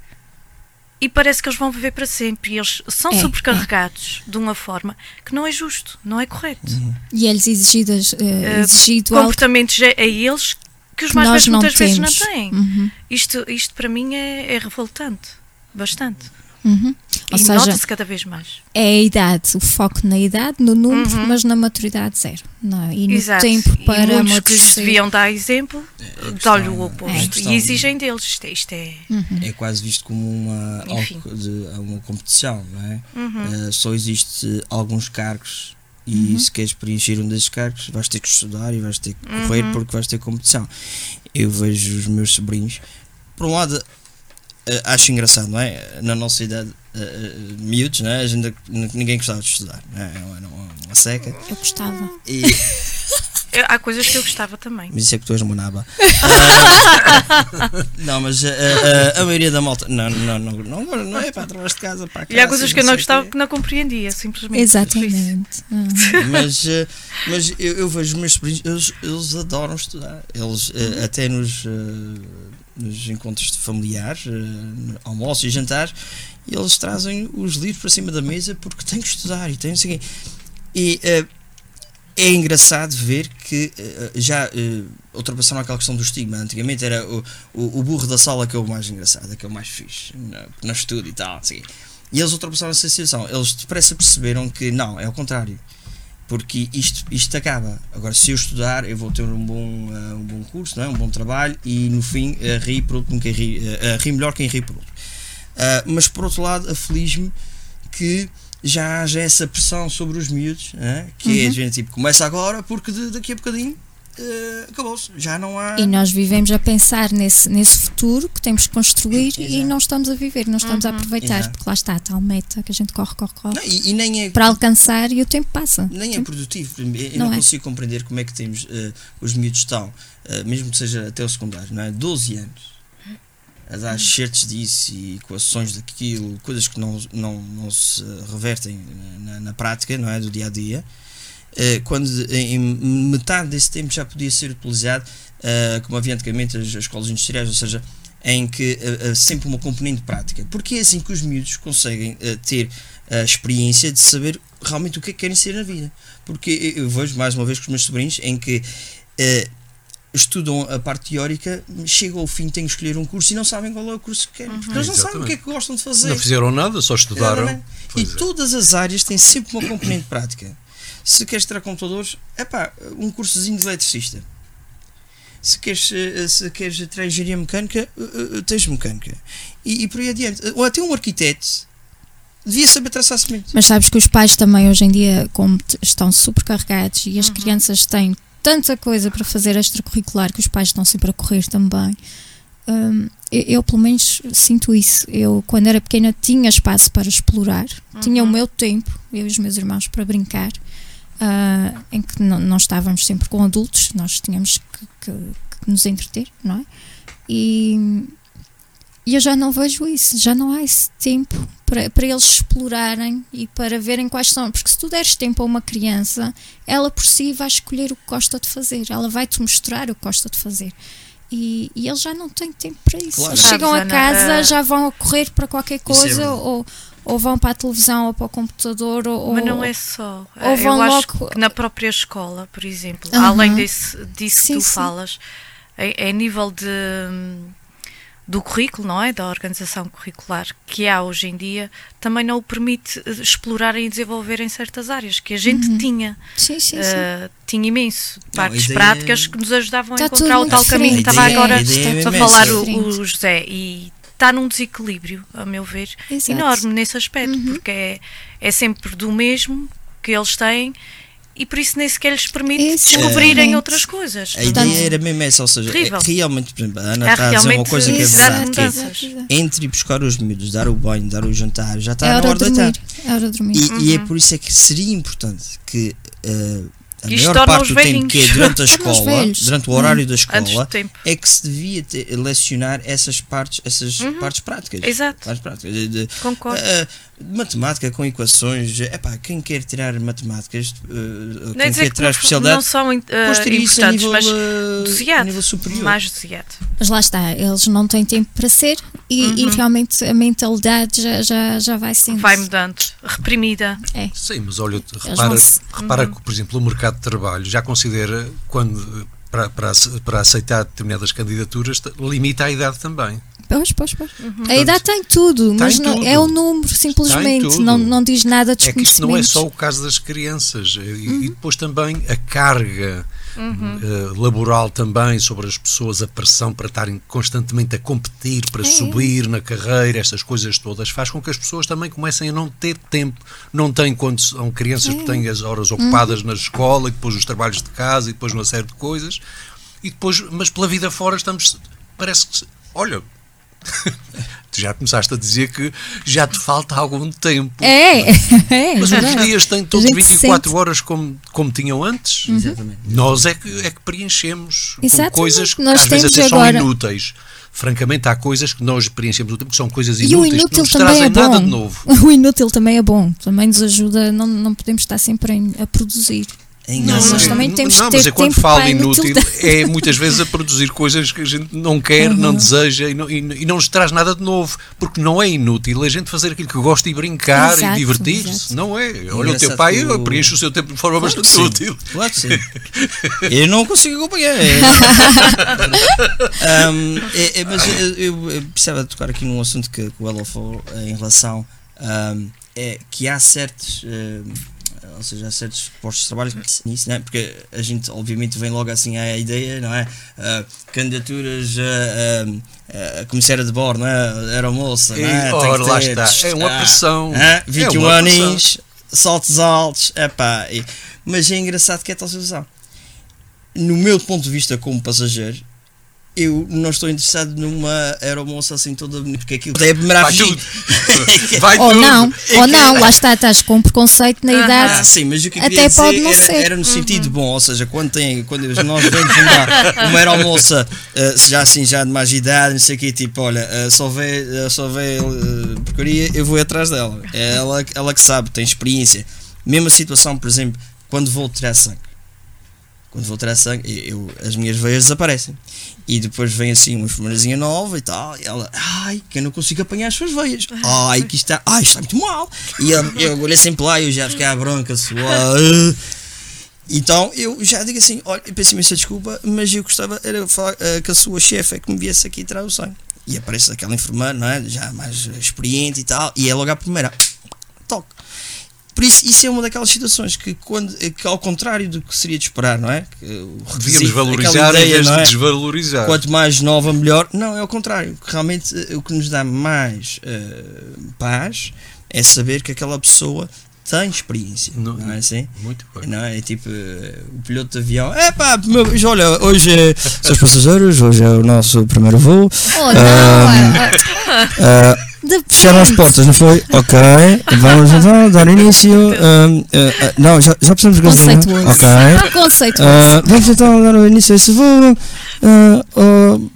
E parece que eles vão viver para sempre. E eles são É, sobrecarregados de uma forma que não é justo, não é correto. E é-lhes exigidas, eh, Eh, exigido algo comportamentos a, a eles que os que mais nós velhos muitas temos. vezes não têm. Uhum, isto, isto para mim é, é revoltante bastante uhum. Ou e seja, nota-se cada vez mais é a idade, o foco na idade, no número, Uhum. mas na maturidade zero. Não, é? e no Exato. tempo e para muitos que lhes amadurecer. deviam dar exemplo, a dão-lhe o é oposto. questão- e exigem deles. Isto é. Isto é Uhum. É quase visto como uma, de, uma competição, não é? Uhum. Uh, só existe alguns cargos e se queres preencher um desses cargos vais ter que estudar e vais ter que correr Uhum. porque vais ter competição. Eu vejo os meus sobrinhos, por um lado, acho engraçado, não é? Na nossa idade, uh, uh, miúdos, não é? A gente, ninguém gostava de estudar, não é? Era uma, uma seca. Eu gostava. E, Eu- há coisas que eu gostava também. mas isso é que tu és uma naba. Ah, não, mas uh, uh, a maioria da malta, não, não, não, não, não é para trás de casa, para E há casa, coisas que eu não gostava quê. que não compreendia, simplesmente. Exatamente. Uhum. mas, eh, mas eu, eu vejo os meus sobrinhos, eles, eles adoram estudar. Eles, eh, até nos, eh, nos encontros familiares, eh, almoços e jantares, eles trazem os livros para cima da mesa porque têm que estudar e têm não quê. E eh, é engraçado ver que eh, já eh, ultrapassaram aquela questão do estigma. Antigamente era o, o, o burro da sala que é o mais engraçado, que é o mais fixe, no, no estudo e tal. não quê. E eles ultrapassaram essa situação. Eles depressa perceberam que não, é o contrário. Porque isto, isto acaba. Agora, se eu estudar, eu vou ter um bom, eh, um bom curso, não é? um bom trabalho e no fim uh, ri, por último, quem ri, eh, ri melhor quem ri por último. Ah, mas por outro lado, aflige-me que já haja essa pressão sobre os miúdos, eh, que é de gente tipo, começa agora porque de- daqui a bocadinho eh, acabou-se. Já não há. E nós vivemos a pensar nesse, nesse futuro que temos que construir e Exato. não estamos a viver, não estamos a aproveitar, Exato. porque lá está a tal meta que a gente corre, corre, corre Não, e, e nem é. para alcançar e o tempo passa. Nem é produtivo. Eu Não não, é. consigo compreender como é que temos eh, os miúdos estão, eh, mesmo que seja até o secundário, não é? 12 anos a dar certos disso e equações daquilo, coisas que não, não, não se revertem na, na prática, não é? Do dia a dia. Eh, quando em metade desse tempo já podia ser utilizado eh, como havia antigamente as, as escolas industriais, ou seja, em que eh, sempre uma componente prática, porque é assim que os miúdos conseguem ter a experiência de saber realmente o que é que querem ser na vida. Porque eu vejo mais uma vez com os meus sobrinhos em que estudam a parte teórica, chegam ao fim, têm que escolher um curso e não sabem qual é o curso que querem. Porque eles não sabem o que é que gostam de fazer. Não fizeram nada, só estudaram. Exatamente. E é. todas as áreas têm sempre uma componente prática. Se queres tirar computadores, é pá, um cursozinho de eletricista. Se queres, eh, se queres tirar engenharia mecânica, eh, eh, tens mecânica. E, e por aí adiante. Ou até um arquiteto devia saber traçar semente. Mas sabes que os pais também hoje em dia, como estão supercarregados e as Uhum. crianças têm tanta coisa para fazer extracurricular que os pais estão sempre a correr também. Hum, eu, eu, pelo menos sinto isso. Eu quando era pequena tinha espaço para explorar, tinha o Uhum. meu tempo, eu e os meus irmãos para brincar, ah, em que não, não estávamos sempre com adultos, nós tínhamos que, que- que nos entreter, não é? E, e eu já não vejo isso, já não há esse tempo para, para eles explorarem e para verem quais são. Porque se tu deres tempo a uma criança, ela por si vai escolher o que gosta de fazer, ela vai-te mostrar o que gosta de fazer. E, e eles já não têm tempo para isso. Claro. Eles chegam a casa, eh, já vão a correr para qualquer é coisa, ou, ou vão para a televisão ou para o computador, ou, Mas não é só. ou vão Eu acho logo- que na própria escola, por exemplo, Aham. além desse, disso Sim, que tu sim. falas, é, é nível de, do currículo, não é? Da organização curricular que há hoje em dia, também não o permite eh, explorarem e desenvolverem certas áreas que a gente Uhum. tinha. Sim, sim, sim. eh, tinha imenso Não, partes ideia- práticas que nos ajudavam Tá a encontrar o tal muito caminho que diferente. estava agora a é a falar o, Diferente. o José e está num desequilíbrio, a meu ver, Exato. enorme nesse aspecto, Uhum. porque é, é sempre do mesmo que eles têm e por isso nem sequer lhes permite Exatamente. descobrirem outras coisas. A Portanto- ideia era mesmo essa, ou seja, é realmente, por exemplo, a Ana Há está a dizer uma coisa que é verdade, de que é, entre ir buscar os miúdos, dar o banho, dar o jantar, já está É na hora hora de deitar. É hora de dormir. E, e é Uhum. por isso é que seria importante que eh, a isto maior parte do tempo que é durante a escola, durante o horário da Antes escola, é que se devia ter- lecionar essas partes, essas partes práticas. Uhum. Exato. Partes práticas. Concordo. eh, matemática com equações, é pá, quem quer tirar matemáticas, eh, Não é quem quer que tirar não, especialidade, não são eh, ter isso a importantes, nível, mas eh, a desviado, nível superior. mais desviado. Mas lá está, eles não têm tempo para ser e, e Uhum. realmente a mentalidade já, já, já vai sendo. Vai mudando, reprimida. É. Sim, mas olha, repara, se- repara Uhum. que, por exemplo, o mercado de trabalho já considera, quando para, para, para aceitar determinadas candidaturas, limita a idade também. Pois, pois, pois. Uhum. A idade tem tudo, Tem mas não, tudo. é o número, simplesmente. Não, não diz nada de É que isto não é só o caso das crianças. E, Uhum. e depois também a carga Uhum. eh, laboral também sobre as pessoas, a pressão para estarem constantemente a competir, para É. subir na carreira, estas coisas todas, faz com que as pessoas também comecem a não ter tempo. Não têm quando são crianças É. que têm as Uhum. horas ocupadas na escola e depois os trabalhos de casa e depois uma série de coisas. E depois, mas pela vida fora estamos, parece que, olha, tu já começaste a dizer que já te falta algum tempo. É, é. Mas os verdade. dias têm todos gente 24 sente. horas como, como tinham antes. Exatamente. Nós é que, é que preenchemos com coisas que Nós às vezes até são agora- inúteis. Francamente, há coisas que nós preenchemos o tempo que são coisas E o inúteis, que não inútil nos trazem é nada de novo. O inútil também é bom. Também nos ajuda. Não, não podemos estar sempre em- a produzir. É Não, engraçado. também temos não, que mas ter é quando tempo falo inútil, é muitas vezes a produzir coisas que a gente não quer, não Uhum. deseja e não, e, e não nos traz nada de novo. Porque não é inútil a gente fazer aquilo que gosta e brincar Exato, e divertir-se. Não é. Olha, o teu pai o- preenche o seu tempo de forma Claro bastante sim. útil. Claro que sim. Eu não consigo acompanhar. É. Um, é- é, mas eu, eu, eu precisava de tocar aqui num assunto que, que o Ela falou em relação um, é que há certos. um, ou seja, há certos postos de trabalho que- nisso, não é? porque a gente obviamente vem logo assim à ideia, não é? Ah, candidaturas a, a, a comissária de bordo, não é? Era moça, não é? E, ora, lá está. É uma ah, pressão. ah, É 21 uma pressão. anos, saltos altos, epá, e- mas é engraçado que é tal situação. No meu ponto de vista como passageiro, eu não estou interessado numa aeromoça assim toda bonita, porque aquilo é a primeira a Vai tudo. Vai Ou tudo. não, ou não, lá está, estás com um preconceito na Aham. Ah, idade. sim, mas o que eu Até queria dizer pode não era, ser. era no sentido bom, ou seja, quando, tem, quando nós vemos uma, uma aeromoça eh, já assim, já de mais idade, não sei o quê, tipo, olha, eh, só vê, eh, só vê eh, porcaria, eu vou atrás dela. É ela, ela que sabe, tem experiência. Mesma situação, por exemplo, quando vou tirar sangue. Quando vou tirar sangue, eu, as minhas veias desaparecem. E depois vem assim uma enfermeirazinha nova e tal, e ela, ai, que eu não consigo apanhar as suas veias. Ai, que está, ai, está muito mal. E eu, eu olhei sempre lá e eu já fiquei à bronca, suar. Então eu já digo assim: olha, eu peço imensa desculpa, mas eu gostava era falar eh, que a sua chefe é que me viesse aqui tirar o sangue. E aparece aquela enfermeira, não é? Já mais experiente e tal, e é logo à primeira: toque. Por isso, isso é uma daquelas situações que, quando, que ao contrário do que seria de esperar, não é? Que o Devíamos valorizar aquela em ideia, vez de é? desvalorizar. Quanto mais nova, melhor. Não, é o contrário. Realmente, eh, o que nos dá mais eh, paz é saber que aquela pessoa tem experiência. Não- Não, é assim? Muito bem. Não é tipo eh, o piloto de avião. É pá, meu, olha, hoje é. Seus passageiros, hoje é o nosso primeiro voo. Oh, não, ah, Ah, depende. Fecharam as portas, não foi? Ok, vamos então dar início. Ah, ah, ah, não, já, já precisamos de gasolina. Ok. Ah, vamos então dar o início a esse voo.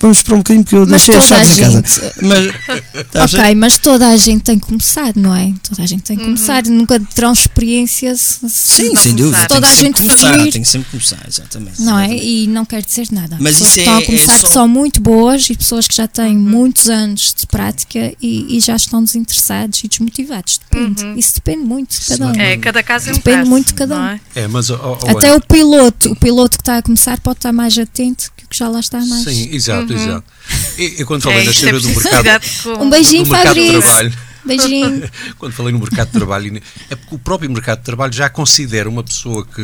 Vamos esperar um bocadinho porque eu Mas deixei as chaves em casa. Mas, tá? Ok, mas toda a gente tem que começar, não é? Toda a gente tem que começar. Nunca terão experiência se, se- Sim, não sem dúvida. Toda que a gente começar, fluir. Tem que sempre começar, exatamente. não é? E não quer dizer nada. Mas pessoas isso que estão é- a é começar só- que são muito boas e pessoas que já têm muitos anos de prática e, e já estão desinteressados e desmotivados. Depende. Isso depende muito de cada um. É, cada caso é um Depende caso, muito de cada um. é? É, mas ó, ó, Até olha, o piloto, o piloto que está a começar pode estar mais atento que o que já lá está mais. Sim, exato, exato. E, e quando falei É, na isto é história do mercado, Um beijinho do mercado de trabalho, Beijinho. quando falei no mercado de trabalho, é porque o próprio mercado de trabalho já considera uma pessoa que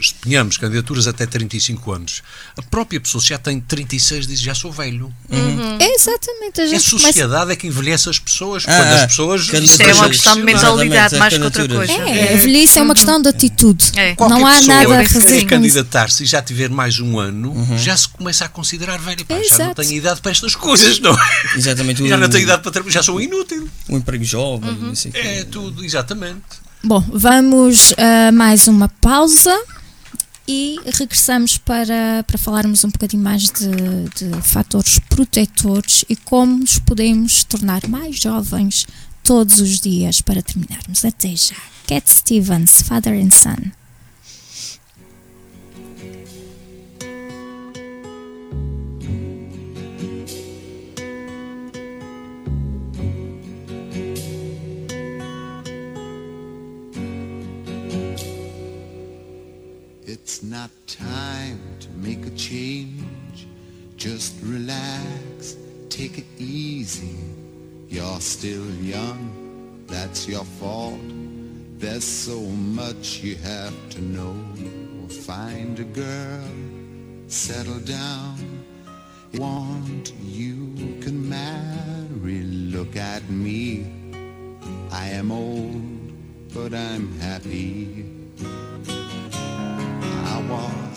empenhamos candidaturas até 35 anos. A própria pessoa, se já tem 36, diz já sou velho. É exatamente. A É a gente começa sociedade é que envelhece as pessoas. Ah, quando as pessoas. Isto é uma questão de mentalidade mais que outra coisa. É, a velhice é uma questão de atitude. É. Não há nada a fazer isso. candidatar-se e já tiver mais um ano, Uhum. já se começa a considerar velho. Pá, É, já não exato. tenho idade para estas coisas, não é? Exatamente. Já não tenho idade para trabalhar, já sou inútil. Um emprego jovem, não quê. É tudo, exatamente. Bom, vamos a mais uma pausa e regressamos para, para falarmos um bocadinho mais de, de fatores protetores e como nos podemos tornar mais jovens todos os dias para terminarmos. Até já. Cat Stevens, Father and Son. It's not time to make a change. Just relax, take it easy. You're still young, that's your fault. There's so much you have to know. Find a girl, settle down. Want you can marry. Look at me. I am old, but I'm happy.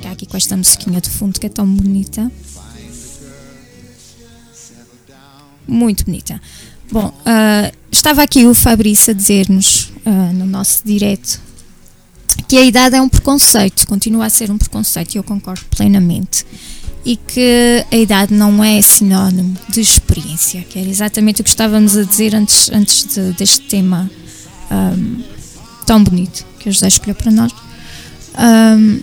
Ficar aqui com esta musiquinha de fundo que é tão bonita. Muito bonita. Bom, ah, estava aqui o Fabrício a dizer-nos ah, no nosso direto que a idade é um preconceito, continua a ser um preconceito e eu concordo plenamente. E que a idade não é sinónimo de experiência, que era exatamente o que estávamos a dizer antes, antes de- deste tema ahm, tão bonito que o José escolheu para nós. Ahm,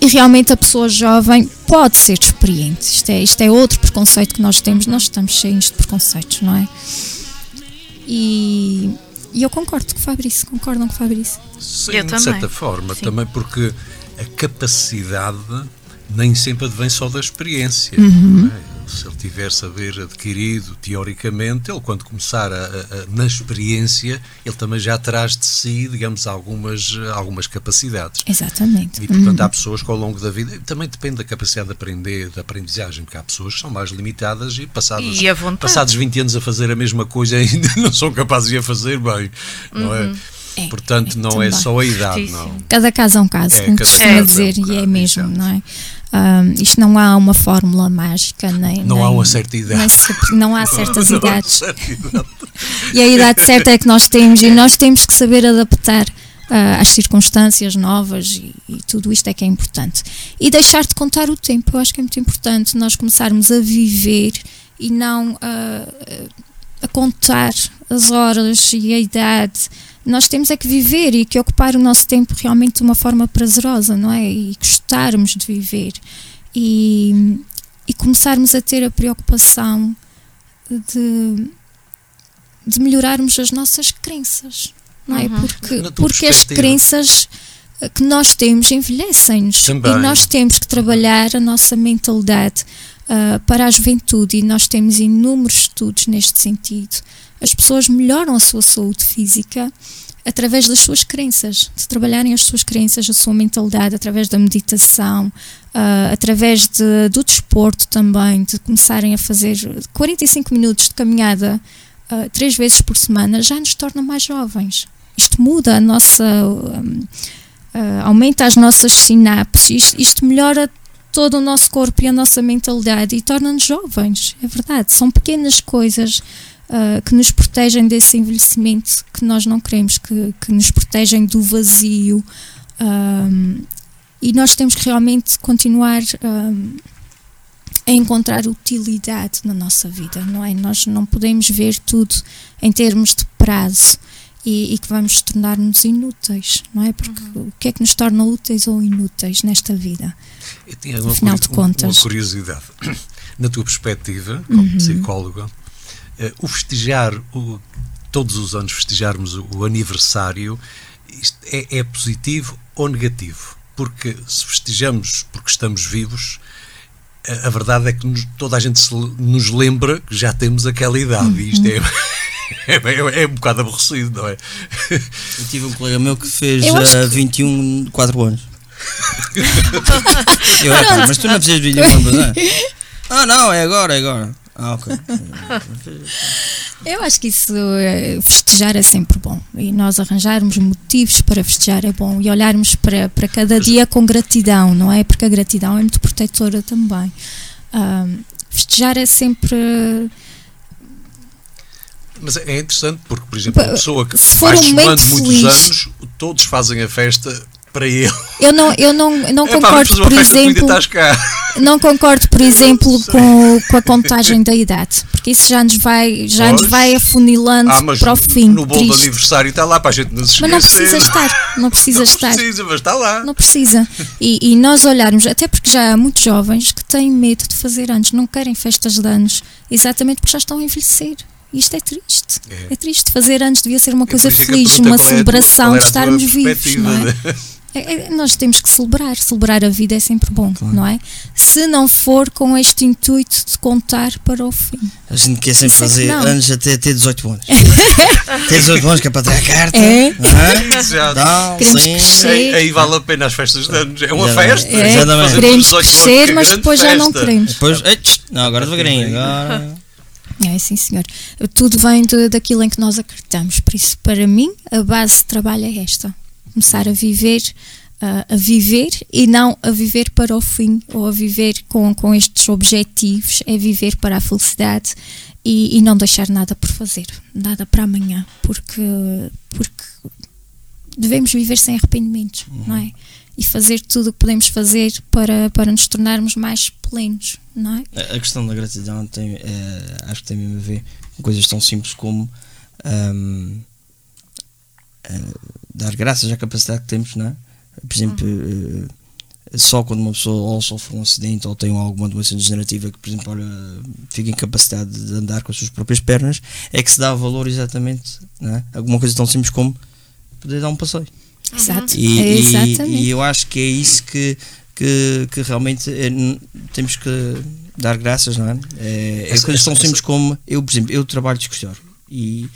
e realmente a pessoa jovem pode ser experiente. Isto é, isto é outro preconceito que nós temos. Nós estamos cheios de preconceitos, não é? E, e eu concordo com o Fabrício. Concordam com o Fabrício? Sim, Eu de também. certa forma, Sim. também porque a capacidade nem sempre advém só da experiência. Uhum. não é? Se ele tiver saber adquirido teoricamente, ele quando começar a- a- na experiência, ele também já traz de si, digamos, algumas, algumas capacidades. Exatamente. E portanto há pessoas que ao longo da vida, também depende da capacidade de aprender, da aprendizagem, porque há pessoas que são mais limitadas e passados, E passados 20 anos a fazer a mesma coisa ainda não são capazes de a fazer bem, não é? É, Portanto, é não é só a idade, não. Cada caso é um caso, É, como cada costuma caso é um dizer, e é mesmo, não é? Isto não há uma fórmula mágica, nem. Não nem- há uma certa idade. nem não há certas Não há idades. certa idade. E a idade certa é que nós temos e nós temos que saber adaptar ah, às circunstâncias novas e, e tudo isto é que é importante. E deixar de contar o tempo, eu acho que é muito importante nós começarmos a viver e não ah, a contar as horas e a idade. Nós temos é que viver e que ocupar o nosso tempo realmente de uma forma prazerosa, não é? E gostarmos de viver. E, e começarmos a ter a preocupação de, de melhorarmos as nossas crenças, não é? Uhum. Porque, porque as crenças eh, que nós temos envelhecem-nos e nós temos que trabalhar a nossa mentalidade ah, para a juventude e nós temos inúmeros estudos neste sentido. As pessoas melhoram a sua saúde física através das suas crenças, de trabalharem as suas crenças, a sua mentalidade, através da meditação, ah, através de- do desporto também, de começarem a fazer 45 minutos de caminhada ah, três vezes por semana, já nos torna mais jovens. Isto muda a nossa. hum, ah, aumenta as nossas sinapses, isto, isto melhora todo o nosso corpo e a nossa mentalidade e torna-nos jovens, é verdade. São pequenas coisas ah, que nos protegem desse envelhecimento que nós não queremos, que, que nos protegem do vazio. ahm, e nós temos que realmente continuar ahm, a encontrar utilidade na nossa vida, não é? Nós não podemos ver tudo em termos de prazo e, e que vamos tornar-nos inúteis, não é? Porque o que é que nos torna úteis ou inúteis nesta vida? Eu tinha uma, Afinal curi- de contas. uma curiosidade. Na tua perspectiva, como Uhum. psicóloga, o festejar, o- todos os anos festejarmos o, o aniversário, isto é, é positivo ou negativo? Porque se festejamos porque estamos vivos, a, a verdade é que nos- toda a gente se nos lembra que já temos aquela idade e isto é, é, é, é um bocado aborrecido, não é? Eu tive um colega meu que fez que- 21, 4 anos. Eu, é, mas tu não precisas de 21 anos, não é? Ah, não, é agora, é agora. Ah, ok. Eu acho que isso, eh, festejar é sempre bom. E nós arranjarmos motivos para festejar é bom. E olharmos para, para cada dia com gratidão, não é? Porque a gratidão é muito protetora também. Ahm, festejar é sempre. Mas é interessante porque, por exemplo, uma pessoa que se for vai um muitos feliz- anos, todos fazem a festa para ele. Eu não, eu não, não É pá, concordo, uma por exemplo. Não concordo, por exemplo, com, com a contagem da idade, porque isso já nos vai, já nos vai afunilando Ah, para o fim. no bolo do triste. aniversário está lá para a gente não se Mas não esquecer. precisa estar, não precisa Não estar. precisa, mas está lá. Não precisa. E, e nós olharmos, até porque já há muitos jovens que têm medo de fazer anos, não querem festas de anos, exatamente porque já estão a envelhecer. Isto é triste. É. É, triste. Fazer anos devia ser uma É coisa feliz, pergunta uma é celebração de estarmos vivos. Não é? É- é- nós temos que celebrar. Celebrar a vida é sempre bom, não é? Se não for com este intuito de contar para o fim. A gente quer sempre Isso é que fazer não. anos até ter 18 anos. ter 18 anos que é para ter a carta. É. Aham. Já- Não, Queremos sim. crescer. Aí, aí vale a pena as festas de anos. É uma Já- festa. É, Exatamente. Queremos 18 anos, crescer, mas depois já não festa. queremos. Depois, não, agora devagarinho. Agora. É, sim, senhor. Tudo vem de- daquilo em que nós acreditamos. Por isso, para mim, a base de trabalho é esta: começar a viver, ah, a viver e não a viver para o fim ou a viver com, com estes objetivos, é viver para a felicidade e, e não deixar nada por fazer, nada para amanhã, porque, porque devemos viver sem arrependimentos, não é? E fazer tudo o que podemos fazer para, para nos tornarmos mais plenos, não é? A questão da gratidão tem, eh, acho que tem mesmo a ver com coisas tão simples como eh, dar graças à capacidade que temos, não é? Por exemplo, eh, só quando uma pessoa ou sofre um acidente ou tem alguma doença degenerativa que, por exemplo, olha, fica incapacitade de andar com as suas próprias pernas, é que se dá valor exatamente não é? alguma coisa tão simples como poder dar um passeio. Exato. E, é e- exatamente. e eu acho que é isso que, que, que realmente é, temos que dar graças, não é? É, é coisas tão simples como eu, por exemplo, eu trabalho de escritório e,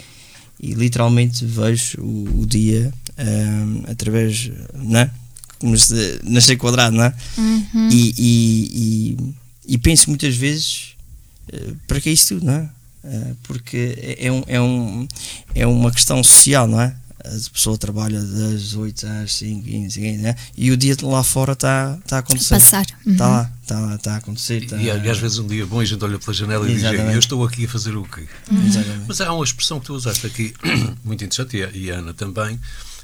e literalmente vejo o, o dia ahm, através, é? Se nascer quadrado, não é? Uhum. E, e, e, e penso muitas vezes eh, para que é isso tudo, não é? Eh, porque é, é um, é, um, é uma questão social, não é? A pessoa trabalha das 8 às 5, 15, 15, né? e o dia lá fora está tá a acontecer. Passar. Uhum. Está lá, está lá, está a acontecer. Tá, E, e às vezes um dia bom a gente olha pela janela e diz: Exatamente. Eu estou aqui a fazer o quê? Exatamente. Mas há uma expressão que tu usaste aqui, muito interessante, e a, e a Ana também,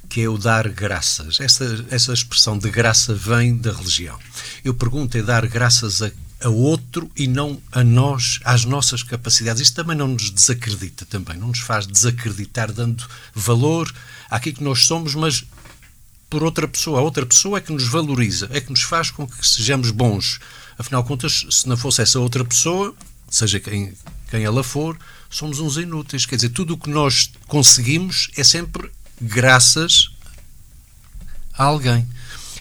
que é o dar graças. Essa, essa expressão de graça vem da religião. Eu pergunto: é dar graças a, a outro e não a nós, às nossas capacidades. Isto também não nos desacredita, também, não nos faz desacreditar, dando valor àquilo que nós somos, mas por outra pessoa. A outra pessoa é que nos valoriza, é que nos faz com que sejamos bons. Afinal de contas, se não fosse essa outra pessoa, seja quem, quem ela for, somos uns inúteis. Quer dizer, tudo o que nós conseguimos é sempre graças a alguém.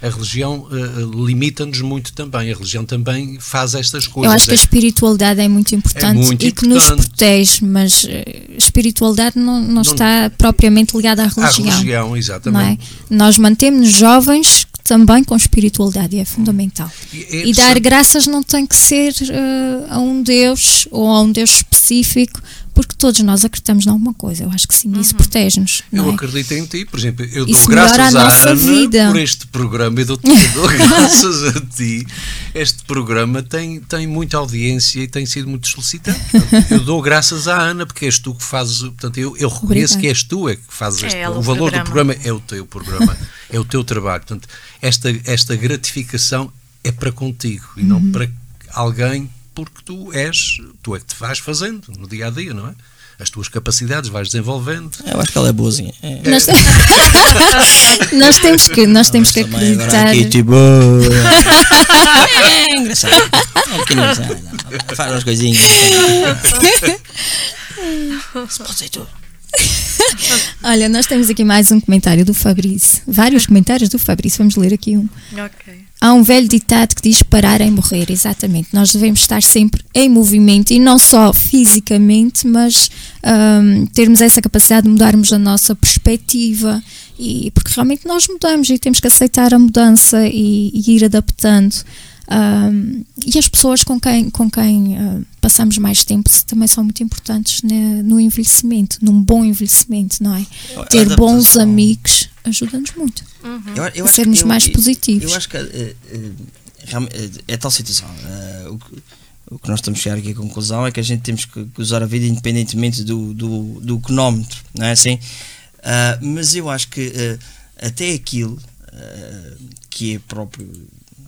A religião eh, limita-nos muito também. A religião também faz estas coisas. Eu acho que a É- espiritualidade é muito importante muito e que nos importante. protege, mas eh, a espiritualidade não, não, está propriamente ligada à religião. religião, não é? exatamente. Nós mantemos jovens também com espiritualidade e é fundamental. E é E dar graças não tem que ser eh, a um Deus ou a um Deus específico, porque todos nós acreditamos em alguma coisa. Eu acho que sim, isso protege-nos. Eu é? acredito em ti, por exemplo, eu Isso dou graças à nossa Ana vida. por este programa, eu dou, eu dou graças a ti. Este programa tem, tem muita audiência e tem sido muito solicitado. Portanto, Eu dou graças à Ana, porque és tu que fazes, portanto, eu, eu reconheço Obrigada. que és tu é que fazes É este, ela o o valor do programa. programa é o teu programa, é o teu trabalho. Portanto, esta, esta gratificação é para contigo e Uhum. não para alguém, porque tu és, tu é que te vais fazendo no dia a dia, não é? As tuas capacidades vais desenvolvendo. Eu acho que ela é boazinha. É. Nós, nós temos que, nós temos que agora acreditar. Aqui, tipo, é engraçado. É um engraçado. Faz umas coisinhas. Isso pode ser tudo. Olha, nós temos aqui mais um comentário do Fabrício. Vários comentários do Fabrício. Vamos ler aqui um. Ok. Há um velho ditado que diz parar em morrer, exatamente. Nós devemos estar sempre em movimento e não só fisicamente, mas ahm, termos essa capacidade de mudarmos a nossa perspectiva. E, porque realmente nós mudamos e temos que aceitar a mudança e, e ir adaptando. Ahm, e as pessoas com quem, com quem ah, passamos mais tempo também são muito importantes né, no envelhecimento, num bom envelhecimento, não é? Ter bons amigos ajuda-nos muito. Eu, eu A sermos eu- mais eu- positivos. Eu acho que realme- eh, é tal situação. o, que, o que nós estamos a chegar aqui à conclusão é que a gente temos que que usar a vida independentemente do, do, do cronómetro, não é assim? Ah, mas eu acho que eh, até aquilo eh, que é próprio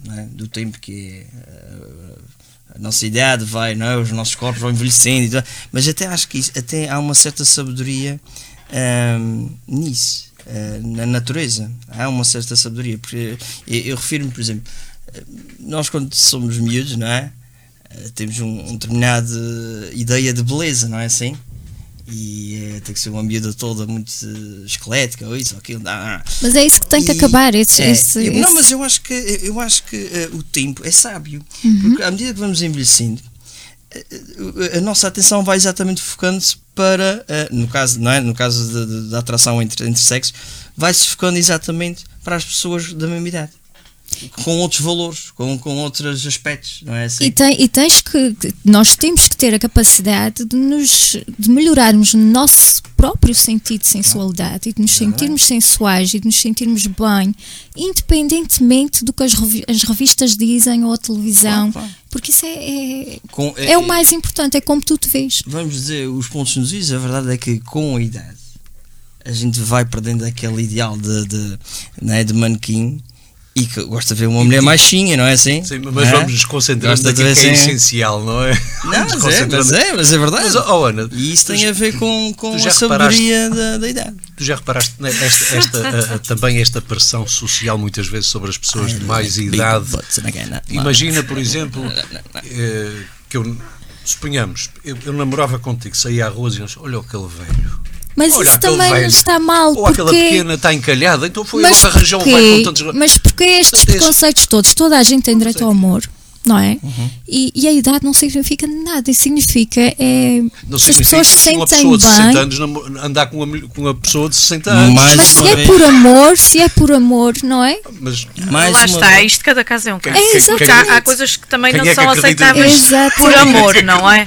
não é, do tempo que é. a nossa idade vai, não é? os nossos corpos vão envelhecendo, e tudo, mas até acho que isso, até há uma certa sabedoria ahm, nisso, ah, na natureza. Há uma certa sabedoria, porque eu, eu refiro-me, por exemplo, eh, nós quando somos miúdos, não é? Eh, Temos um, um determinado ideia de beleza, não é assim? E eh, tem que ser uma miúda toda muito eh, esquelética, ou isso, ou aquilo. ah, ah. Mas é isso que tem que E- acabar. Esse, é, esse- eu- não, mas eu acho que, eu acho que eh, o tempo é sábio. Uhum. Porque à medida que vamos envelhecendo, eh, eh, a nossa atenção vai exatamente focando-se para, eh, no caso, não é? no caso da- atração entre, entre sexos, vai-se focando exatamente para as pessoas da mesma idade. com outros valores, com, com outros aspectos, não é assim? E, tem- e tens que, nós temos que ter a capacidade de nos de melhorarmos o nosso próprio sentido de sensualidade e de nos sentirmos sensuais e de nos sentirmos bem, independentemente do que as, revi- as revistas dizem ou a televisão, claro. Porque isso é, é, Com- é o mais importante, é como tu te vês. Vamos dizer, os pontos nos is, a verdade é que com a idade a gente vai perdendo aquele ideal de, de, não é, de manequim e que gosta de ver uma mulher mais chinha, não é assim? Sim, mas é? vamos nos concentrar naquilo que é assim- essencial, não é? Não, mas é, mas concentrando- é, mas é verdade. Mas, oh, Ana, e isso tem já- a ver com, com a sabedoria da, da idade. Tu já reparaste né, esta, esta, a- a- também esta pressão social muitas vezes sobre as pessoas de mais idade? Imagina, por exemplo, eh, que eu, suponhamos, eu, eu namorava contigo, saía à rua e dizia olha aquele velho. Mas Olha, isso também velho. está mal, Ou aquela porque... pequena está encalhada, então foi Mas logo arranjar um porquê? velho com tantos... Mas porque estes preconceitos todos, toda a gente tem direito ao amor, não é? Uhum. E, e a idade não significa nada, isso significa é Não se as pessoas se se uma sentem pessoa de 60 bem. anos andar com uma, com uma pessoa de 60 anos. Mais Mas se é vez. por amor, se é por amor, não é? Mas Mais Lá está, vez. isto cada caso é um caso. Porque quem- há, há coisas que também quem não é são aceitáveis Exatamente. por amor, não é?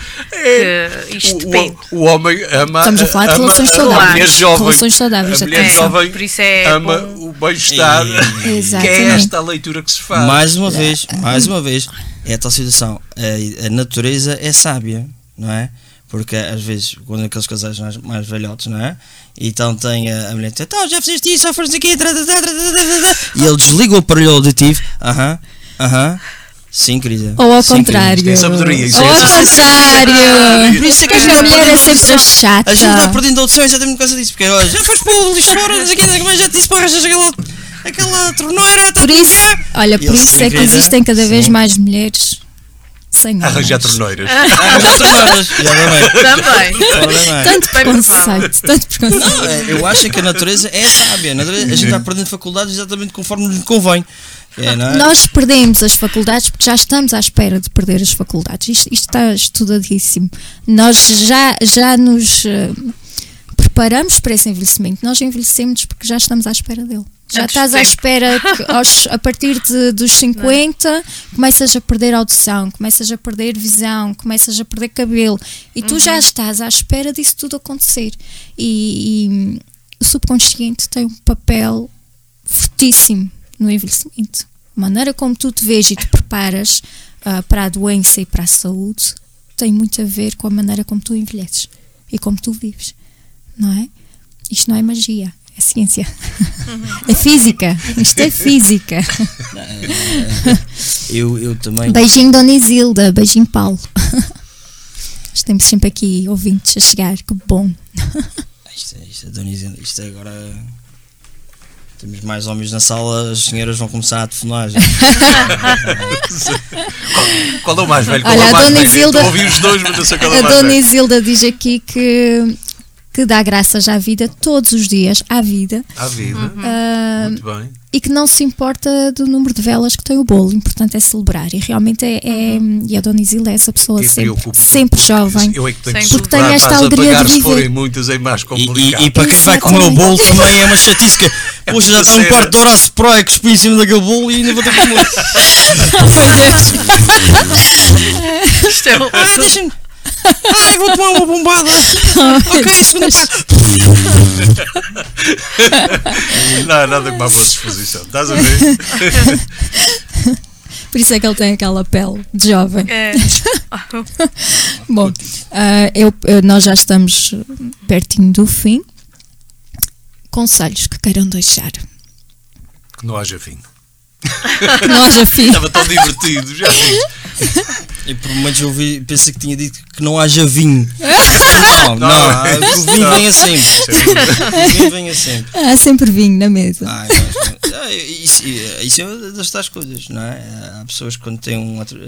Que isto o, depende. o, o homem ama, Estamos a falar de ama relações a saudáveis. mulher jovem. Relações saudáveis, a mulher atenção. jovem Por isso é ama bom. o bem-estar, que é Exatamente. esta a leitura que se faz. Mais uma vez, mais uma vez, é a tal situação. A, a natureza é sábia, não é? Porque às vezes, quando aqueles casais mais, mais velhotes, não é? Então tem a, a mulher que diz, então já fizeste isso, já foste aqui, tra, tra, tra, tra, tra, tra, tra." e ele desliga o aparelho auditivo, aham, aham, sim, querida. Ou ao Sim, querida. contrário. Tem sabedoria, isso Ou é ao contrário. Por isso é que A a gente está mulher é perdendo sempre a audição. chata. A gente está perdendo audição exatamente por causa disso, porque olha, já foste para o lixo fora, não sei o quê, mas já te disse para arranjar aquela, aquela torneira, está Por isso, olha, por isso é que querida. existem cada vez Sim. mais mulheres sem Arranjar torneiras. Arranjar torneiras. Também. Tanto preconceito, tanto preconceito. Não, é, eu acho que a natureza é sábia. A, natureza- a gente está perdendo faculdades exatamente conforme nos convém. É, não é? Nós perdemos as faculdades porque já estamos à espera de perder as faculdades. Isto, isto está estudadíssimo. Nós já, já nos eh, preparamos para esse envelhecimento. Nós envelhecemos porque já estamos à espera dele. Já Antes estás à espera que aos- a partir de- dos 50 começas a perder audição, começas a perder visão, começas a perder cabelo e tu já estás à espera disso tudo acontecer. E, e o subconsciente tem um papel fortíssimo no envelhecimento. A maneira como tu te vês e te preparas ah, para a doença e para a saúde tem muito a ver com a maneira como tu envelheces e como tu vives, não é? Isto não é magia, é ciência. É física. Isto é física. Eu, eu também. Beijinho Dona Isilda, beijinho Paulo. Temos sempre aqui ouvintes a chegar, que bom. Isto, é- isto é Dona Isilda, isto é agora. Temos mais homens na sala, as senhoras vão começar a telefonar. já. Qual é o mais velho? Qual Olha, é o a mais Dona velho? Isilda- ouvi os dois, mas não sei qual é A o mais Dona velho. Isilda diz aqui que, que dá graças à vida todos os dias, à vida, À vida. ah, Muito bem. e que não se importa do número de velas que tem o bolo. O importante é celebrar. E realmente é. é- e a Dona Isilda é essa pessoa E sempre, sempre jovem. Eu é que tenho que Sem Porque tem celebrar, esta alegria pagar de se viver. forem muitas é mais E, complicado. e, e para quem vai comer o bolo também é uma chatice que. Poxa, já está um quarto de hora a spray que em cima daquele bolo e ainda vou ter que comer. Isto é um- Ah, deixa-me. Ai, vou tomar uma bombada. ok, segunda parte. Não, há nada como uma boa disposição. Estás a ver? Por isso é que ele tem aquela pele de jovem. é. Bom, ah, eu- eu- nós já estamos pertinho do fim. Conselhos que queiram deixar. Que não haja fim. Não haja fim. Estava tão divertido, já viste? E por momentos eu ouvi, pensei que tinha dito que não haja vinho. Não, não, Não. o vinho venha sempre. O vinho venha sempre. Há sempre vinho na mesa. Ah, eu- ah, isso, isso é uma das tais coisas, não é? Há pessoas que quando têm um outro,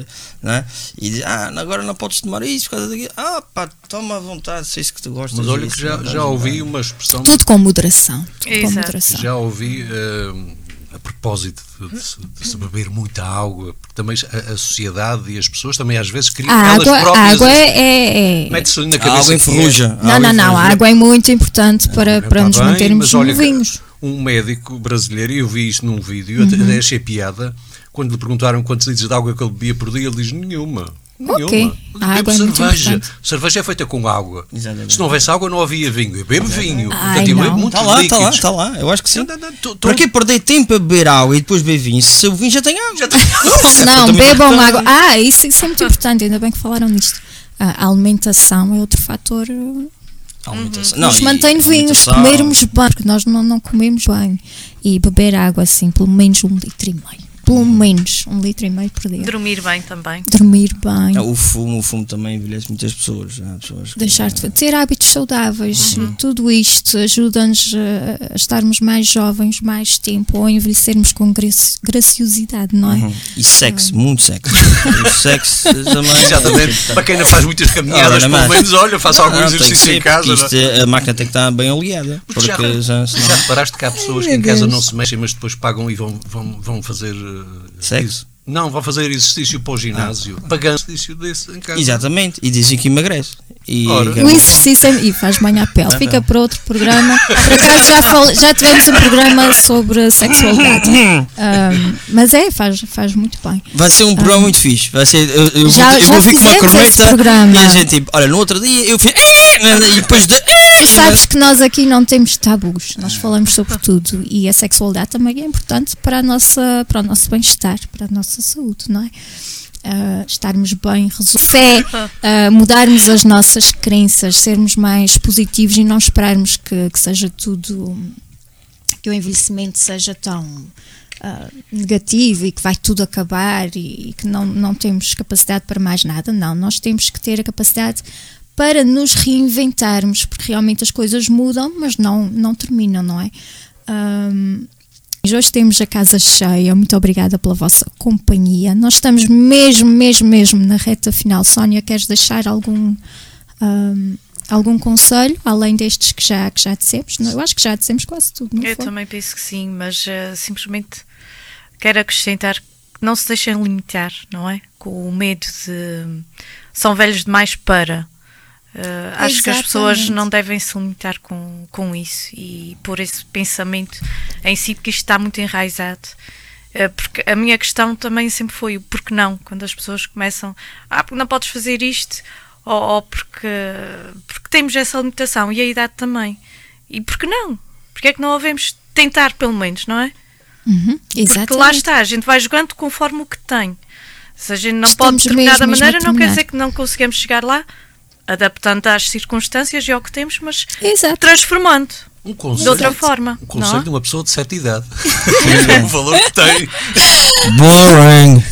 não é? E dizem, ah, agora não podes tomar isso por causa daquilo. Ah, pá, toma à vontade, sei isso que tu gostas. Mas olha que já, já ouvi uma expressão. Tudo com moderação. Tudo com moderação. Já ouvi. hum, a propósito de, de se- de se beber muita água, porque também a, a sociedade e as pessoas também às vezes criam A elas água, a próprias. água é. é- é- Mete-se na A cabeça. água que é- enferruja. Não, não, não. A água é muito importante para, para nos bem, mantermos novinhos. Um médico brasileiro, e eu vi isto num vídeo, Uhum. até achei piada, quando lhe perguntaram quantos litros de água que ele bebia por dia, ele diz nenhuma. Nenhuma. Ok. A água é muito cerveja. importante. cerveja é feita com água. Exatamente. Se não houvesse água, não havia vinho. Eu bebo vinho. Ai, Portanto, bebo não. muitos Está lá, está lá, está lá. Eu acho que sim. Não, não, não, tô- tô- Para que perder tempo a beber água e depois beber vinho? Se o vinho já tem água. Já tem- Não, Também bebam importante. água. Ah, isso, isso é muito importante, ainda bem que falaram nisto. A alimentação é outro fator uh, Alimentação. nos e mantém vinhos, comermos bem, porque nós não, não comemos bem. E beber água assim, pelo menos um litro e meio. Pelo menos um litro e meio por dia. Dormir bem também. Dormir bem. Ah, O fumo, o fumo também envelhece muitas pessoas. Há pessoas que- Deixar de ter hábitos saudáveis, Uhum. tudo isto ajuda-nos a estarmos mais jovens mais tempo ou a envelhecermos com graci- graciosidade, não é? Uhum. E sexo, muito sexo. o sexo também. Exatamente. Para quem não faz muitas caminhadas, pelo menos, olha, faça algum Não, que exercício em casa. é? isto é- a máquina tem que estar bem oleada. Porque já- Porque já, senão- Já reparaste que há pessoas que em casa não se mexem, mas depois pagam e vão, vão, vão fazer. Sexo? Não, vão fazer exercício para o ginásio. Ah. Pagando exercício desse em casa. Exatamente. E dizem que emagrece. E. O exercício é- e faz bem à pele. Fica para outro programa. Por acaso já, fal- já tivemos um programa sobre sexualidade. Ahm, mas é, faz, faz muito bem. Vai ser um programa muito fixe. Vai ser, eu, eu Já- vou, eu já vou vir com uma corneta e a gente tipo, olha, no outro dia eu fiz e depois de, Tu sabes que nós aqui não temos tabus, nós falamos sobre tudo e a sexualidade também é importante para, a nossa, para o nosso bem-estar, para a nossa saúde, não é? Ah, estarmos bem, fé, ah, mudarmos as nossas crenças, sermos mais positivos e não esperarmos que, que seja tudo, que o envelhecimento seja tão ah, negativo e que vai tudo acabar e, e que não, não temos capacidade para mais nada. Não, nós temos que ter a capacidade para nos reinventarmos, porque realmente as coisas mudam, mas não, não terminam, não é? E hoje temos a casa cheia, muito obrigada pela vossa companhia. Nós estamos mesmo, mesmo, mesmo na reta final. Sónia, queres deixar algum, ahm, algum conselho, além destes que já, que já dissemos? Eu acho que já dissemos quase tudo, não Eu foi? também penso que sim, mas eh, simplesmente quero acrescentar que não se deixem limitar, não é? Com o medo de. São velhos demais para. Eh, acho que as pessoas não devem se limitar com, com isso e por esse pensamento em si, porque isto está muito enraizado. Eh, porque a minha questão também sempre foi o porquê não, quando as pessoas começam, ah, porque não podes fazer isto, ou, ou porque, porque temos essa limitação, e a idade também. E porquê não? Porque é que não devemos tentar, pelo menos, não é? Uhum, Porque lá está, a gente vai jogando conforme o que tem. Se a gente não Estamos pode de determinada maneira, não quer dizer que não conseguimos chegar lá, adaptando às circunstâncias e ao que temos, mas Exato. transformando Um conselho, de outra forma. um conselho não de é? uma pessoa de certa idade. o valor que tem. boring.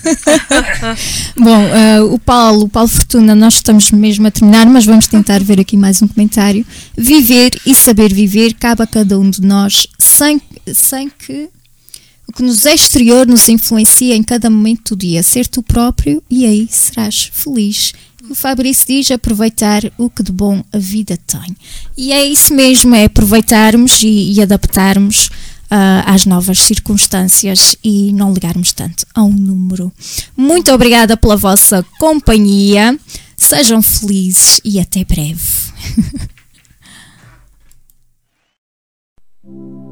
Bom, eh, o Paulo, o Paulo Fortuna, nós estamos mesmo a terminar, mas vamos tentar ver aqui mais um comentário. Viver e saber viver cabe a cada um de nós sem, sem que o que nos é exterior nos influencie em cada momento do dia. Ser tu próprio e aí serás feliz. O Fabrício diz aproveitar o que de bom a vida tem. E é isso mesmo, é aproveitarmos e, e adaptarmos ah, às novas circunstâncias e não ligarmos tanto a um número. Muito obrigada pela vossa companhia. Sejam felizes e até breve.